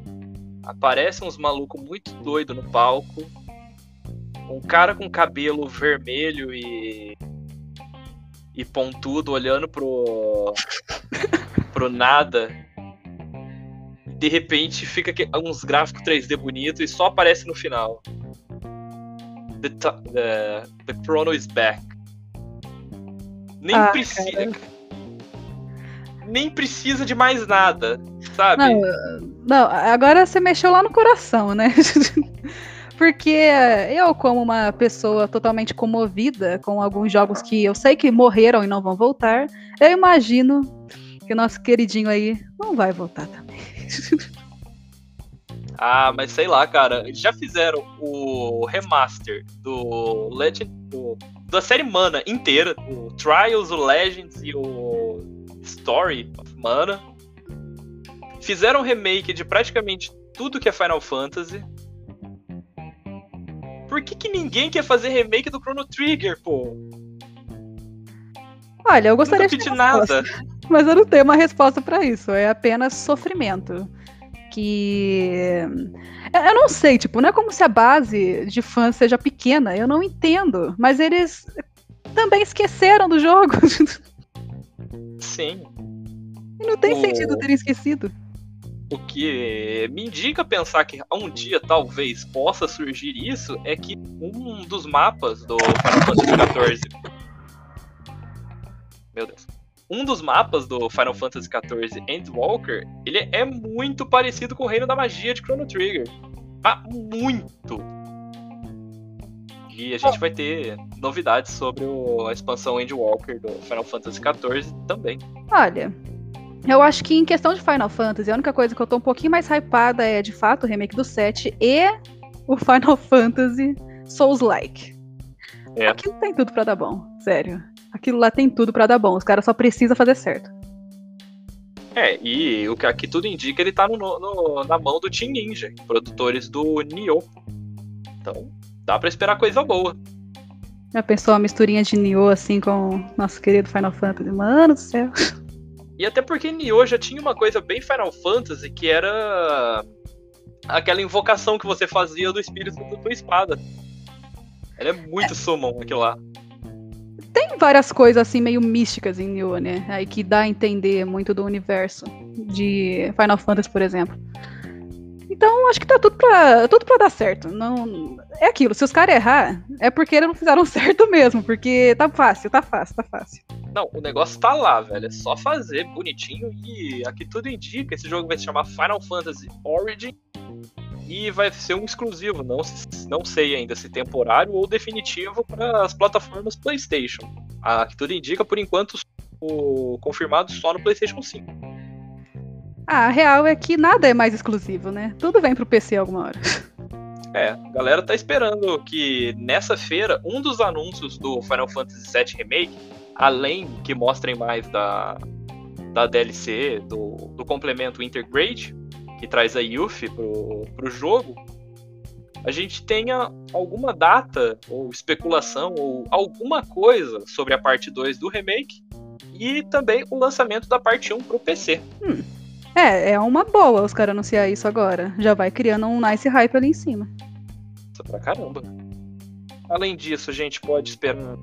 Aparece uns malucos muito doido no palco um cara com cabelo vermelho e e pontudo olhando pro pro nada. De repente fica uns gráficos 3D bonitos e só aparece no final. The, the, the Chrono is back. Nem ah, precisa. Nem precisa de mais nada, sabe? Não, não, agora você mexeu lá no coração, né? Porque eu, como uma pessoa totalmente comovida com alguns jogos que eu sei que morreram e não vão voltar, eu imagino que o nosso queridinho aí não vai voltar também. Ah, mas sei lá, cara. Já fizeram o remaster do Legend. Da série Mana inteira. O Trials, o Legends e o Story of Mana. Fizeram um remake de praticamente tudo que é Final Fantasy por que, que ninguém quer fazer remake do Chrono Trigger, pô? Olha, eu gostaria de nada. Mas eu não tenho uma resposta para isso. É apenas sofrimento. Que. Eu não sei, tipo, não é como se a base de fãs seja pequena. Eu não entendo. Mas eles também esqueceram do jogo. Sim. E não tem o... sentido terem esquecido. O que me indica pensar que um dia talvez possa surgir isso é que um dos mapas do Final Fantasy XIV. Meu Deus. Um dos mapas do Final Fantasy XIV Endwalker, ele é muito parecido com o Reino da Magia de Chrono Trigger. Mas muito! E a gente vai ter novidades sobre o, a expansão Endwalker do Final Fantasy XIV também. Olha, eu acho que em questão de Final Fantasy, a única coisa que eu tô um pouquinho mais hypada é, de fato, o remake do 7 e o Final Fantasy Souls-like. É. Aquilo tem tudo para dar bom, sério. Aquilo lá tem tudo para dar bom, os caras só precisam fazer certo. É, e o que aqui tudo indica, ele tá no, no, na mão do Team Ninja, produtores do Nioh. Então, dá para esperar coisa boa. Já pensou uma misturinha de Nioh assim com nosso querido Final Fantasy? Mano do céu. E até porque Nioh já tinha uma coisa bem Final Fantasy que era aquela invocação que você fazia do espírito da tua espada. Ela é muito summon aquilo lá. Tem várias coisas assim meio místicas em Nioh, né? Aí que dá a entender muito do universo de Final Fantasy, por exemplo. Então, acho que tá tudo pra, tudo pra dar certo. Não, é aquilo, se os caras errar, é porque eles não fizeram certo mesmo, porque tá fácil, tá fácil, tá fácil. Não, o negócio tá lá, velho. É só fazer bonitinho e aqui tudo indica. Esse jogo vai se chamar Final Fantasy Origin e vai ser um exclusivo. Não, não sei ainda se temporário ou definitivo para as plataformas PlayStation. Aqui tudo indica, por enquanto, o confirmado só no PlayStation 5. Ah, a real é que nada é mais exclusivo, né? Tudo vem pro PC alguma hora. É, a galera tá esperando que nessa feira, um dos anúncios do Final Fantasy VII Remake, além que mostrem mais da, da DLC, do, do complemento Intergrade, que traz a Yuffie pro, pro jogo, a gente tenha alguma data, ou especulação, ou alguma coisa sobre a parte 2 do remake, e também o lançamento da parte 1 pro PC. Hum. É, é uma boa os caras anunciar isso agora. Já vai criando um nice hype ali em cima. Isso pra caramba. Além disso, a gente pode esperar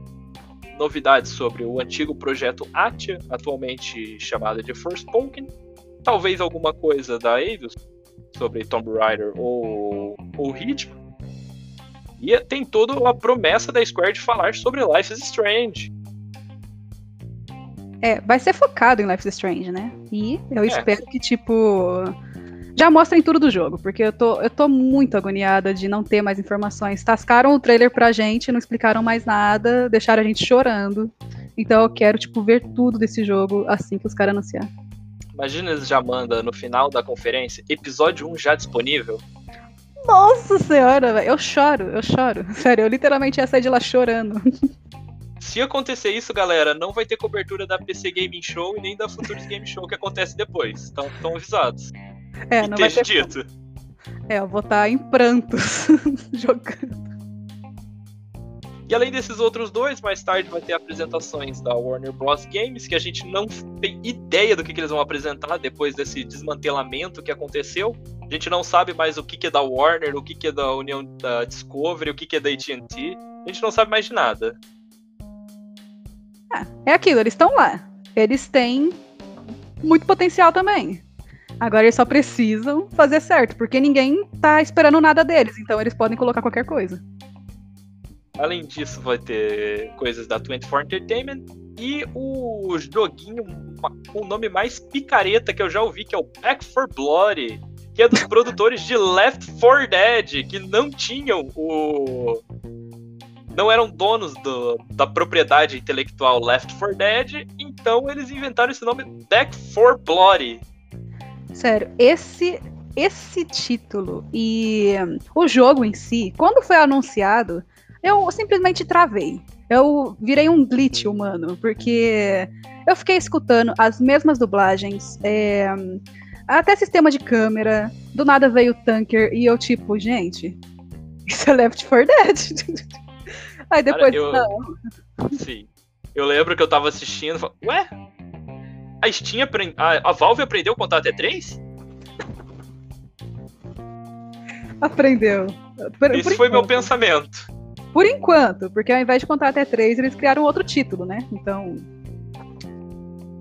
novidades sobre o antigo projeto Atia, atualmente chamado de Forspoken. Talvez alguma coisa da Eidos sobre Tomb Raider ou, ou Hitman. E tem toda a promessa da Square de falar sobre Life is Strange. É, vai ser focado em Life is Strange, né? E eu é. espero que, tipo. Já mostrem tudo do jogo, porque eu tô, eu tô muito agoniada de não ter mais informações. Tascaram o trailer pra gente, não explicaram mais nada, deixaram a gente chorando. Então eu quero, tipo, ver tudo desse jogo assim que os caras anunciar. Imagina eles já mandam no final da conferência, episódio 1 já disponível. Nossa senhora, velho. Eu choro, eu choro. Sério, eu literalmente ia sair de lá chorando. Se acontecer isso, galera, não vai ter cobertura da PC Gaming Show e nem da Futuros Game Show que acontece depois. Então, estão avisados. É, não vai ter dito. É, eu vou estar em prantos jogando. E além desses outros dois, mais tarde vai ter apresentações da Warner Bros. Games, que a gente não tem ideia do que, que eles vão apresentar depois desse desmantelamento que aconteceu. A gente não sabe mais o que, que é da Warner, o que, que é da União da Discovery, o que, que é da AT&T. A gente não sabe mais de nada. É, é aquilo, eles estão lá. Eles têm muito potencial também. Agora eles só precisam fazer certo, porque ninguém tá esperando nada deles, então eles podem colocar qualquer coisa. Além disso, vai ter coisas da 24 Entertainment e o joguinho com o nome mais picareta que eu já ouvi, que é o Back for Blood, que é dos produtores de Left 4 Dead, que não tinham o não eram donos do, da propriedade intelectual Left 4 Dead, então eles inventaram esse nome Back 4 Bloody. Sério, esse esse título e o jogo em si, quando foi anunciado, eu simplesmente travei. Eu virei um glitch humano, porque eu fiquei escutando as mesmas dublagens, é, até sistema de câmera, do nada veio o tanker e eu tipo, gente, isso é Left 4 Dead. Aí depois, Cara, eu... não. Sim. Eu lembro que eu tava assistindo e falei, ué? A Steam aprend... a, a Valve aprendeu a contar até 3? Aprendeu. Por, Esse por foi meu pensamento. Por enquanto, porque ao invés de contar até 3, eles criaram outro título, né? Então,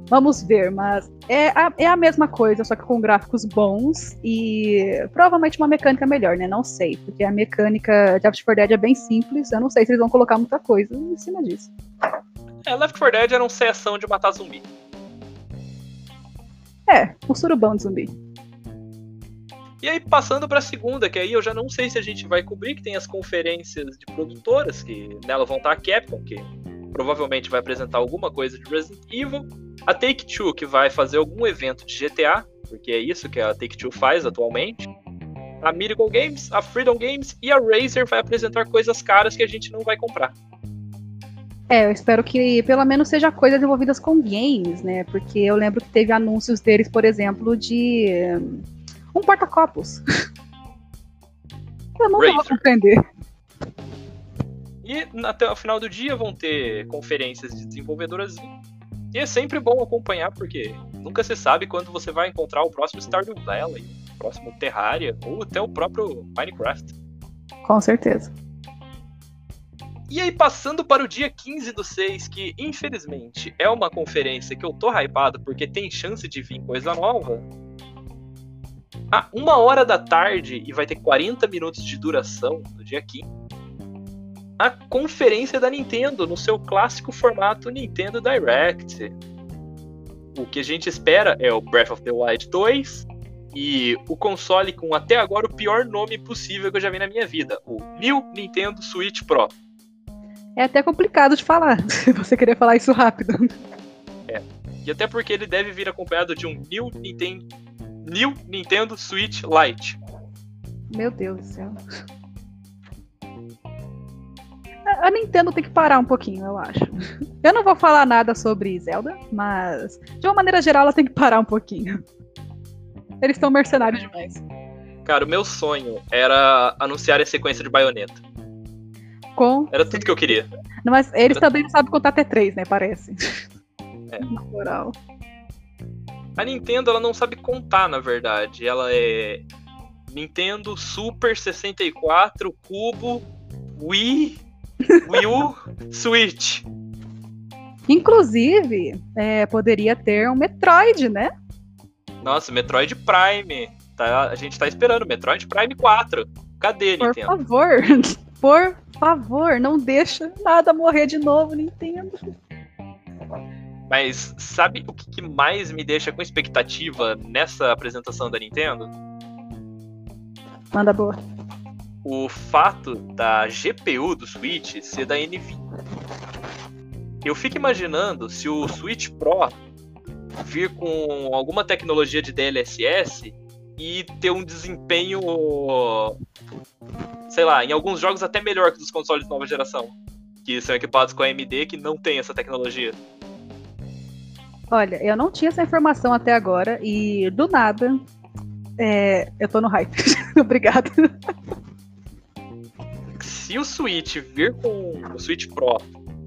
Vamos ver, mas é a, é a mesma coisa, só que com gráficos bons e provavelmente uma mecânica melhor, né? Não sei, porque a mecânica de Left 4 Dead é bem simples, eu não sei se eles vão colocar muita coisa em cima disso. É, Left 4 Dead era um sessão de matar zumbi. É, um surubão de zumbi. E aí, passando para a segunda, que aí eu já não sei se a gente vai cobrir, que tem as conferências de produtoras, que nela vão estar a Capcom, que provavelmente vai apresentar alguma coisa de Resident Evil. A Take-Two, que vai fazer algum evento de GTA, porque é isso que a Take-Two faz atualmente. A Miracle Games, a Freedom Games e a Razer vai apresentar coisas caras que a gente não vai comprar. É, eu espero que pelo menos seja coisas envolvidas com games, né? Porque eu lembro que teve anúncios deles, por exemplo, de um porta-copos. eu não vou compreender. E até o final do dia vão ter conferências de desenvolvedoras. E é sempre bom acompanhar, porque nunca se sabe quando você vai encontrar o próximo Stardew Valley, o próximo Terraria, ou até o próprio Minecraft. Com certeza. E aí, passando para o dia 15 do 6, que infelizmente é uma conferência que eu tô hypado porque tem chance de vir coisa nova. Ah, uma hora da tarde e vai ter 40 minutos de duração no dia 15. A conferência da Nintendo no seu clássico formato Nintendo Direct. O que a gente espera é o Breath of the Wild 2 e o console com até agora o pior nome possível que eu já vi na minha vida, o New Nintendo Switch Pro. É até complicado de falar, se você querer falar isso rápido. É. E até porque ele deve vir acompanhado de um New Nintendo, New Nintendo Switch Lite. Meu Deus do céu. A Nintendo tem que parar um pouquinho, eu acho. Eu não vou falar nada sobre Zelda, mas de uma maneira geral ela tem que parar um pouquinho. Eles estão mercenários demais. Cara, o meu sonho era anunciar a sequência de baioneta. Com... Era tudo que eu queria. Não, mas eles era... também não sabem contar até 3, né? Parece. É. Na moral. A Nintendo, ela não sabe contar, na verdade. Ela é Nintendo Super 64, Cubo, Wii, Wii U, Switch. Inclusive, é, poderia ter um Metroid, né? Nossa, Metroid Prime. Tá, a gente tá esperando Metroid Prime 4. Cadê, Por Nintendo? Por favor, por favor, não deixa nada morrer de novo, Nintendo. Mas sabe o que mais me deixa com expectativa nessa apresentação da Nintendo? Manda boa. O fato da GPU do Switch ser da NVIDIA. Eu fico imaginando se o Switch Pro vir com alguma tecnologia de DLSS e ter um desempenho, sei lá, em alguns jogos até melhor que dos consoles de nova geração, que são equipados com AMD que não tem essa tecnologia. Olha, eu não tinha essa informação até agora e do nada é, eu tô no hype. Obrigada. Se o Switch vir com o Switch Pro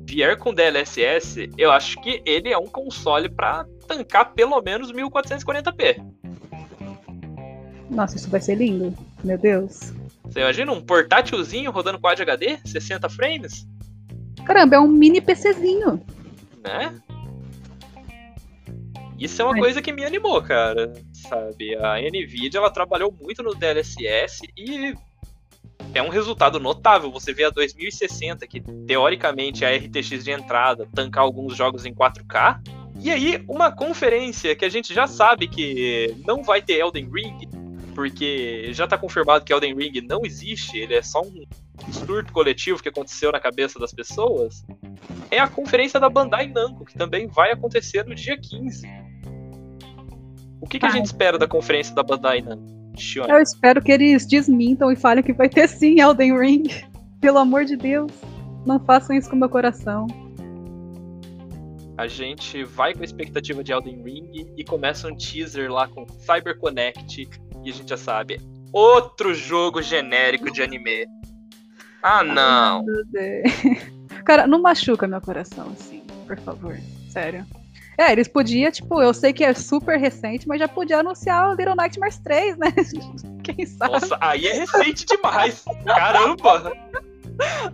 vier com DLSS, eu acho que ele é um console para tancar pelo menos 1440p. Nossa, isso vai ser lindo. Meu Deus. Você imagina um portátilzinho rodando Quad HD, 60 frames? Caramba, é um mini PCzinho. Né? Isso é uma coisa que me animou, cara. Sabe? A Nvidia ela trabalhou muito no DLSS e é um resultado notável. Você vê a 2060, que teoricamente é a RTX de entrada, tancar alguns jogos em 4K. E aí, uma conferência que a gente já sabe que não vai ter Elden Ring, porque já tá confirmado que Elden Ring não existe, ele é só um surto coletivo que aconteceu na cabeça das pessoas. É a conferência da Bandai Namco, que também vai acontecer no dia 15. O que, que a gente espera da conferência da Bandai Namco? Eu espero que eles desmintam e falem que vai ter sim Elden Ring. Pelo amor de Deus, não façam isso com meu coração. A gente vai com a expectativa de Elden Ring e começa um teaser lá com Cyber Connect e a gente já sabe. Outro jogo genérico de anime. Ah, não. Cara, não machuca meu coração assim, por favor. Sério. É, eles podiam, tipo, eu sei que é super recente, mas já podia anunciar o Little Nightmares 3, né? Quem sabe? Nossa, aí é recente demais. Caramba!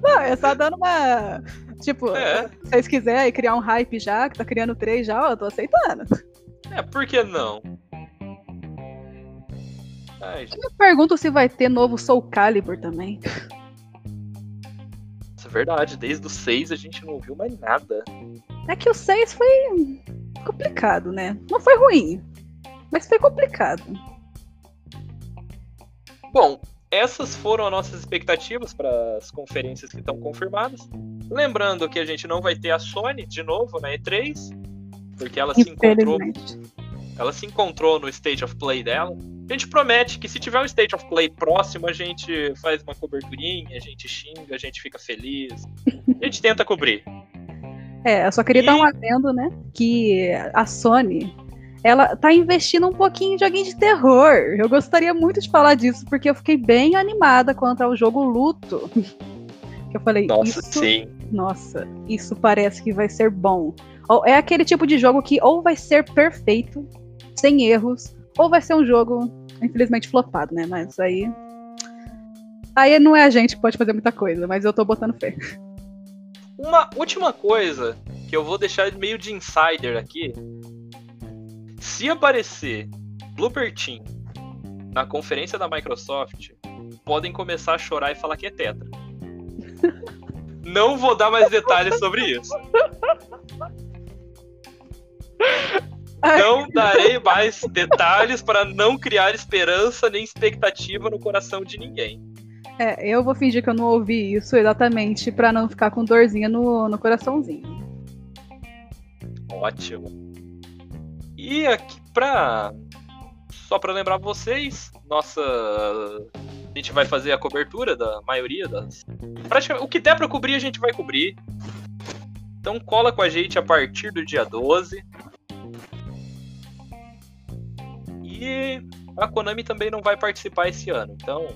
Não, é só dando uma. Tipo, é. se vocês quiserem criar um hype já, que tá criando 3 já, eu tô aceitando. É, por que não? Ai, eu pergunto se vai ter novo Soul Calibur também. Isso é verdade, desde o 6 a gente não viu mais nada. É que o 6 foi complicado, né? Não foi ruim, mas foi complicado. Bom, essas foram as nossas expectativas para as conferências que estão confirmadas. Lembrando que a gente não vai ter a Sony de novo na E3, porque ela se encontrou ela se encontrou no State of Play dela. A gente promete que se tiver um State of Play próximo, a gente faz uma coberturinha, a gente xinga, a gente fica feliz. A gente tenta cobrir. É, eu só queria e... dar um adendo, né? Que a Sony, ela tá investindo um pouquinho em joguinho de terror. Eu gostaria muito de falar disso, porque eu fiquei bem animada quanto ao jogo Luto. Que eu falei, nossa, isso, sim. Nossa, isso parece que vai ser bom. É aquele tipo de jogo que ou vai ser perfeito, sem erros, ou vai ser um jogo, infelizmente, flopado, né? Mas aí. Aí não é a gente que pode fazer muita coisa, mas eu tô botando fé. uma última coisa que eu vou deixar meio de insider aqui. Se aparecer Blooper Team na conferência da Microsoft, podem começar a chorar e falar que é tetra. Não vou dar mais detalhes sobre isso. Não darei mais detalhes para não criar esperança nem expectativa no coração de ninguém. É, eu vou fingir que eu não ouvi isso exatamente para não ficar com dorzinha no, no coraçãozinho. Ótimo. E aqui pra. Só para lembrar vocês, nossa. A gente vai fazer a cobertura da maioria das. Praticamente, o que der para cobrir, a gente vai cobrir. Então cola com a gente a partir do dia 12. E a Konami também não vai participar esse ano, então.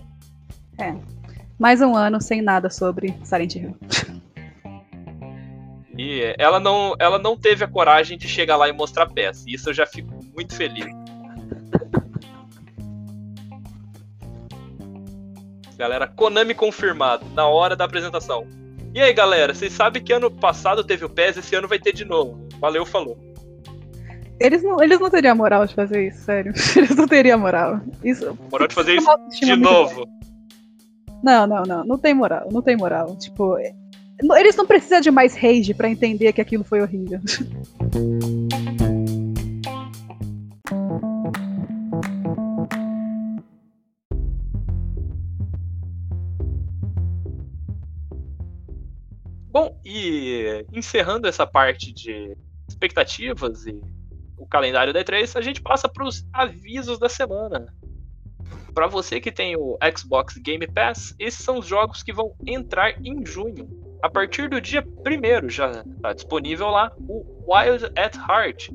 É. Mais um ano sem nada sobre Silent Hill. E ela não, ela não teve a coragem de chegar lá e mostrar peça. E isso eu já fico muito feliz. Galera, Konami confirmado na hora da apresentação. E aí, galera, vocês sabem que ano passado teve o PES, esse ano vai ter de novo. Valeu, falou. Eles não, eles não teriam moral de fazer isso, sério. Eles não teriam moral. Isso, moral de fazer isso de novo. Não, não, não. Não tem moral. Não tem moral. Tipo, eles não precisam de mais rage para entender que aquilo foi horrível. Bom, e encerrando essa parte de expectativas e o calendário da E3, a gente passa para os avisos da semana. Para você que tem o Xbox Game Pass, esses são os jogos que vão entrar em junho. A partir do dia 1 já está disponível lá o Wild at Heart,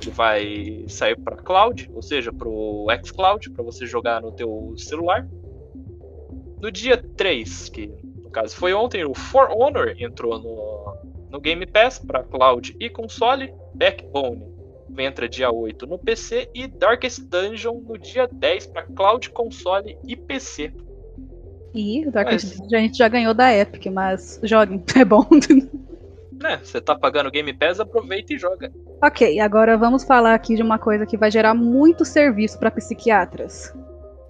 que vai sair para cloud, ou seja, para o xCloud, para você jogar no teu celular. No dia 3, que no caso foi ontem, o For Honor entrou no, no Game Pass para cloud e console. Backbone entra dia 8 no PC e Darkest Dungeon no dia 10 para cloud, console e PC. E o Darkest Dungeon a gente já ganhou da Epic, mas joguem, é bom. né, você tá pagando Game Pass, aproveita e joga. Ok, agora vamos falar aqui de uma coisa que vai gerar muito serviço para psiquiatras.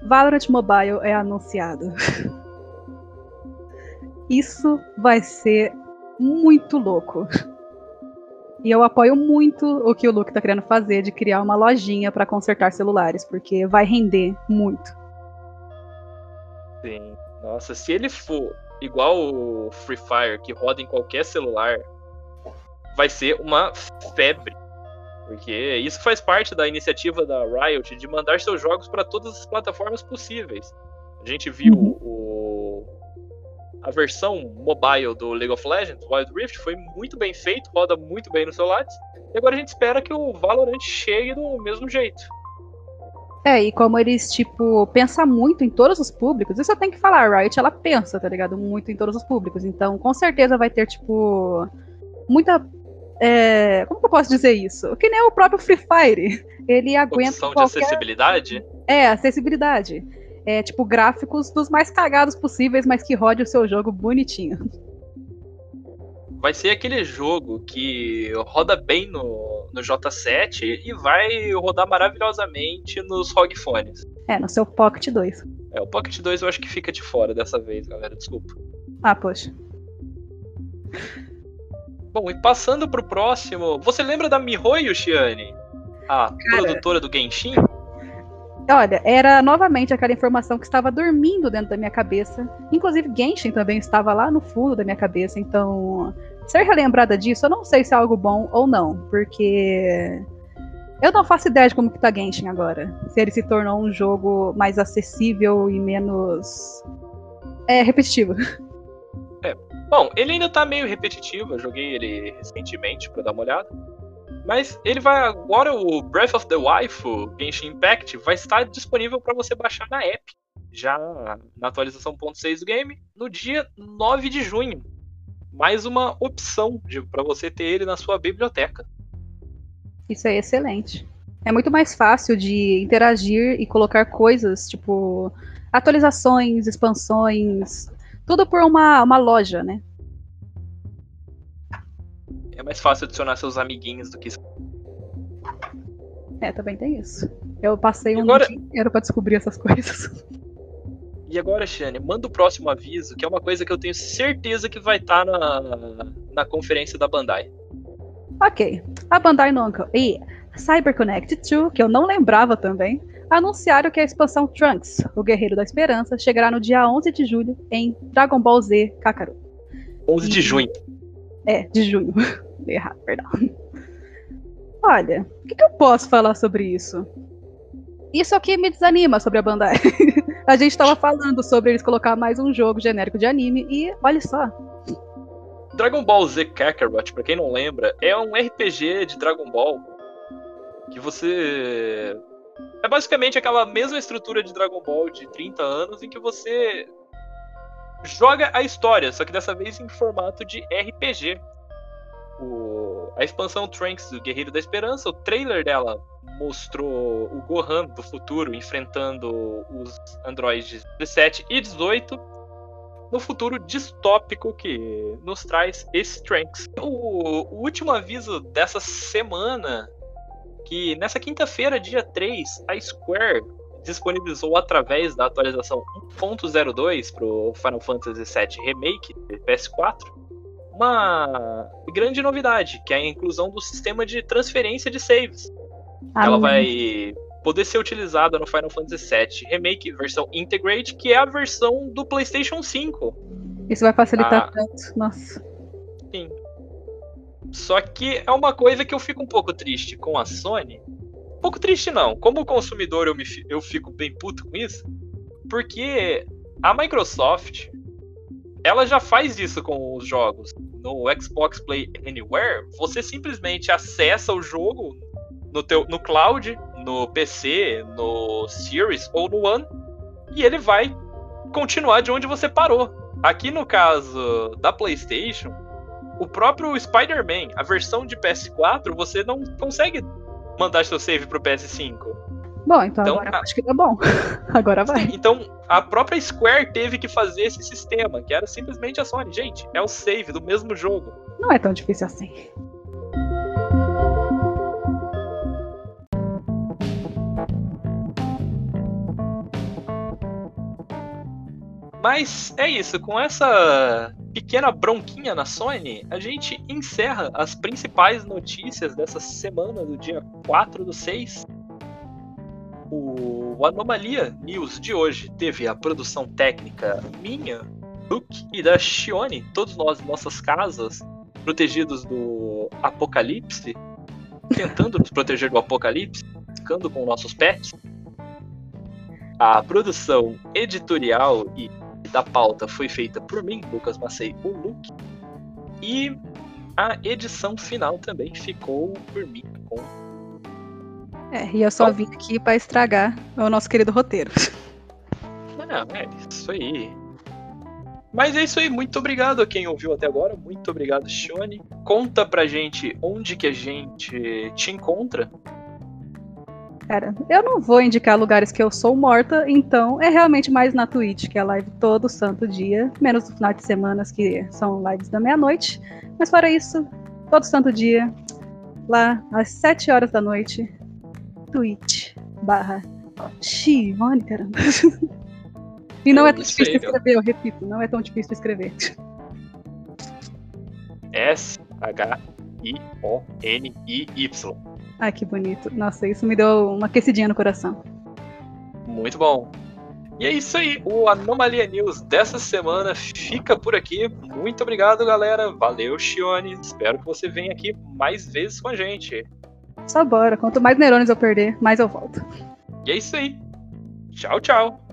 Valorant Mobile é anunciado. Isso vai ser muito louco. E eu apoio muito o que o Luke tá querendo fazer de criar uma lojinha para consertar celulares, porque vai render muito. Sim. Nossa, se ele for igual o Free Fire, que roda em qualquer celular, vai ser uma febre. Porque isso faz parte da iniciativa da Riot de mandar seus jogos para todas as plataformas possíveis. A gente viu uhum. o, a versão mobile do League of Legends, Wild Rift, foi muito bem feito, roda muito bem nos celulares. E agora a gente espera que o Valorant chegue do mesmo jeito. É, e como eles, tipo, pensam muito em todos os públicos, isso eu tenho que falar, a Riot, ela pensa, tá ligado? Muito em todos os públicos. Então, com certeza vai ter, tipo, muita. É, como que eu posso dizer isso? Que nem o próprio Free Fire. Ele aguenta. Opção qualquer... de acessibilidade? É, acessibilidade é, tipo, gráficos dos mais cagados possíveis, mas que rode o seu jogo bonitinho. Vai ser aquele jogo que roda bem no, no J7 e vai rodar maravilhosamente nos ROG Phones. É, no seu Pocket 2. É, o Pocket 2 eu acho que fica de fora dessa vez, galera, desculpa. Ah, poxa. Bom, e passando pro próximo, você lembra da Mihoyo, Shiane? A Cara, produtora do Genshin? Olha, era novamente aquela informação que estava dormindo dentro da minha cabeça. Inclusive, Genshin também estava lá no fundo da minha cabeça. Então, ser relembrada disso, eu não sei se é algo bom ou não, porque eu não faço ideia de como que tá Genshin agora. Se ele se tornou um jogo mais acessível e menos é repetitivo. É. Bom, ele ainda tá meio repetitivo. Eu joguei ele recentemente para dar uma olhada. Mas ele vai agora o Breath of the Wild, Genshin Impact, vai estar disponível para você baixar na app, já na atualização 1.6 do game, no dia 9 de junho. Mais uma opção para você ter ele na sua biblioteca. Isso é excelente. É muito mais fácil de interagir e colocar coisas, tipo atualizações, expansões, tudo por uma, uma loja, né? É mais fácil adicionar seus amiguinhos do que É, também tem isso. Eu passei E um agora- dia inteiro pra descobrir essas coisas. E agora, Shane, manda o próximo aviso, que é uma coisa que eu tenho certeza que vai estar na, na conferência da Bandai. ok. A Bandai Namco e CyberConnect 2, que eu não lembrava também, anunciaram que a expansão Trunks, o Guerreiro da Esperança, chegará no dia 11 de julho em Dragon Ball Z Kakarot. 11 de Uhum. junho. É, de junho. Errado, perdão. Olha, o que, que eu posso falar sobre isso? Isso aqui me desanima sobre a Bandai. a gente tava falando sobre eles colocar mais um jogo genérico de anime e olha só. Dragon Ball Z Kakarot, pra quem não lembra, é um RPG de Dragon Ball que você. É basicamente aquela mesma estrutura de Dragon Ball de 30 anos em que você joga a história, só que dessa vez em formato de RPG. O- A expansão Trunks do Guerreiro da Esperança, o trailer dela mostrou o Gohan do futuro enfrentando os androides 17 e 18 no futuro distópico que nos traz esse Trunks. O, o último aviso dessa semana, que nessa quinta-feira, dia 3, a Square disponibilizou através da atualização 1.02 para o Final Fantasy VII Remake de PS4 uma grande novidade, que é a inclusão do sistema de transferência de saves. Ela Ah, vai poder ser utilizada no Final Fantasy VII Remake, versão Integrate, que é a versão do PlayStation 5. Isso vai facilitar Ah. tanto. Nossa. Sim. Só que é uma coisa que eu fico um pouco triste com a Sony. Pouco triste não. Como consumidor eu, me, eu fico bem puto com isso. Porque a Microsoft ela já faz isso com os jogos. No Xbox Play Anywhere, você simplesmente acessa o jogo no, teu, no cloud, no PC, no Series ou no One, e ele vai continuar de onde você parou. Aqui no caso da PlayStation, o próprio Spider-Man, a versão de PS4, você não consegue mandar seu save pro PS5. Bom, então, Então, agora a- acho que tá bom. agora vai. Então, a própria Square teve que fazer esse sistema, que era simplesmente a Sony. Gente, é o save do mesmo jogo. Não é tão difícil assim. Mas é isso, com essa pequena bronquinha na Sony, a gente encerra as principais notícias dessa semana, do dia 4 do 6. O Anomalia News de hoje teve a produção técnica minha, Luke e da Shione, todos nós em nossas casas, protegidos do apocalipse, tentando nos proteger do apocalipse, ficando com nossos pets. A produção editorial e da pauta foi feita por mim, Lucas Macei, o Luke. E a edição final também ficou por mim, com É, e eu só vim aqui pra estragar o nosso querido roteiro. Ah, é isso aí. Mas é isso aí, muito obrigado a quem ouviu até agora, muito obrigado, Shone. Conta pra gente onde que a gente te encontra. Cara, eu não vou indicar lugares que eu sou morta, então é realmente mais na Twitch, que é live todo santo dia, menos no final de semanas que são lives da meia-noite. Mas fora isso, todo santo dia, lá às 7 horas da noite, Twitch barra Shivone, caramba. E não É é tão difícil de escrever, eu repito, não é tão difícil escrever. S-H-I-O-N-I-Y. Ai, que bonito. Nossa, isso me deu uma aquecidinha no coração. Muito bom. E é isso aí, o Anomalia News dessa semana fica por aqui. Muito obrigado, galera. Valeu, Shione. Espero que você venha aqui mais vezes com a gente. Só bora. Quanto mais neurônios eu perder, mais eu volto. E é isso aí. Tchau, tchau.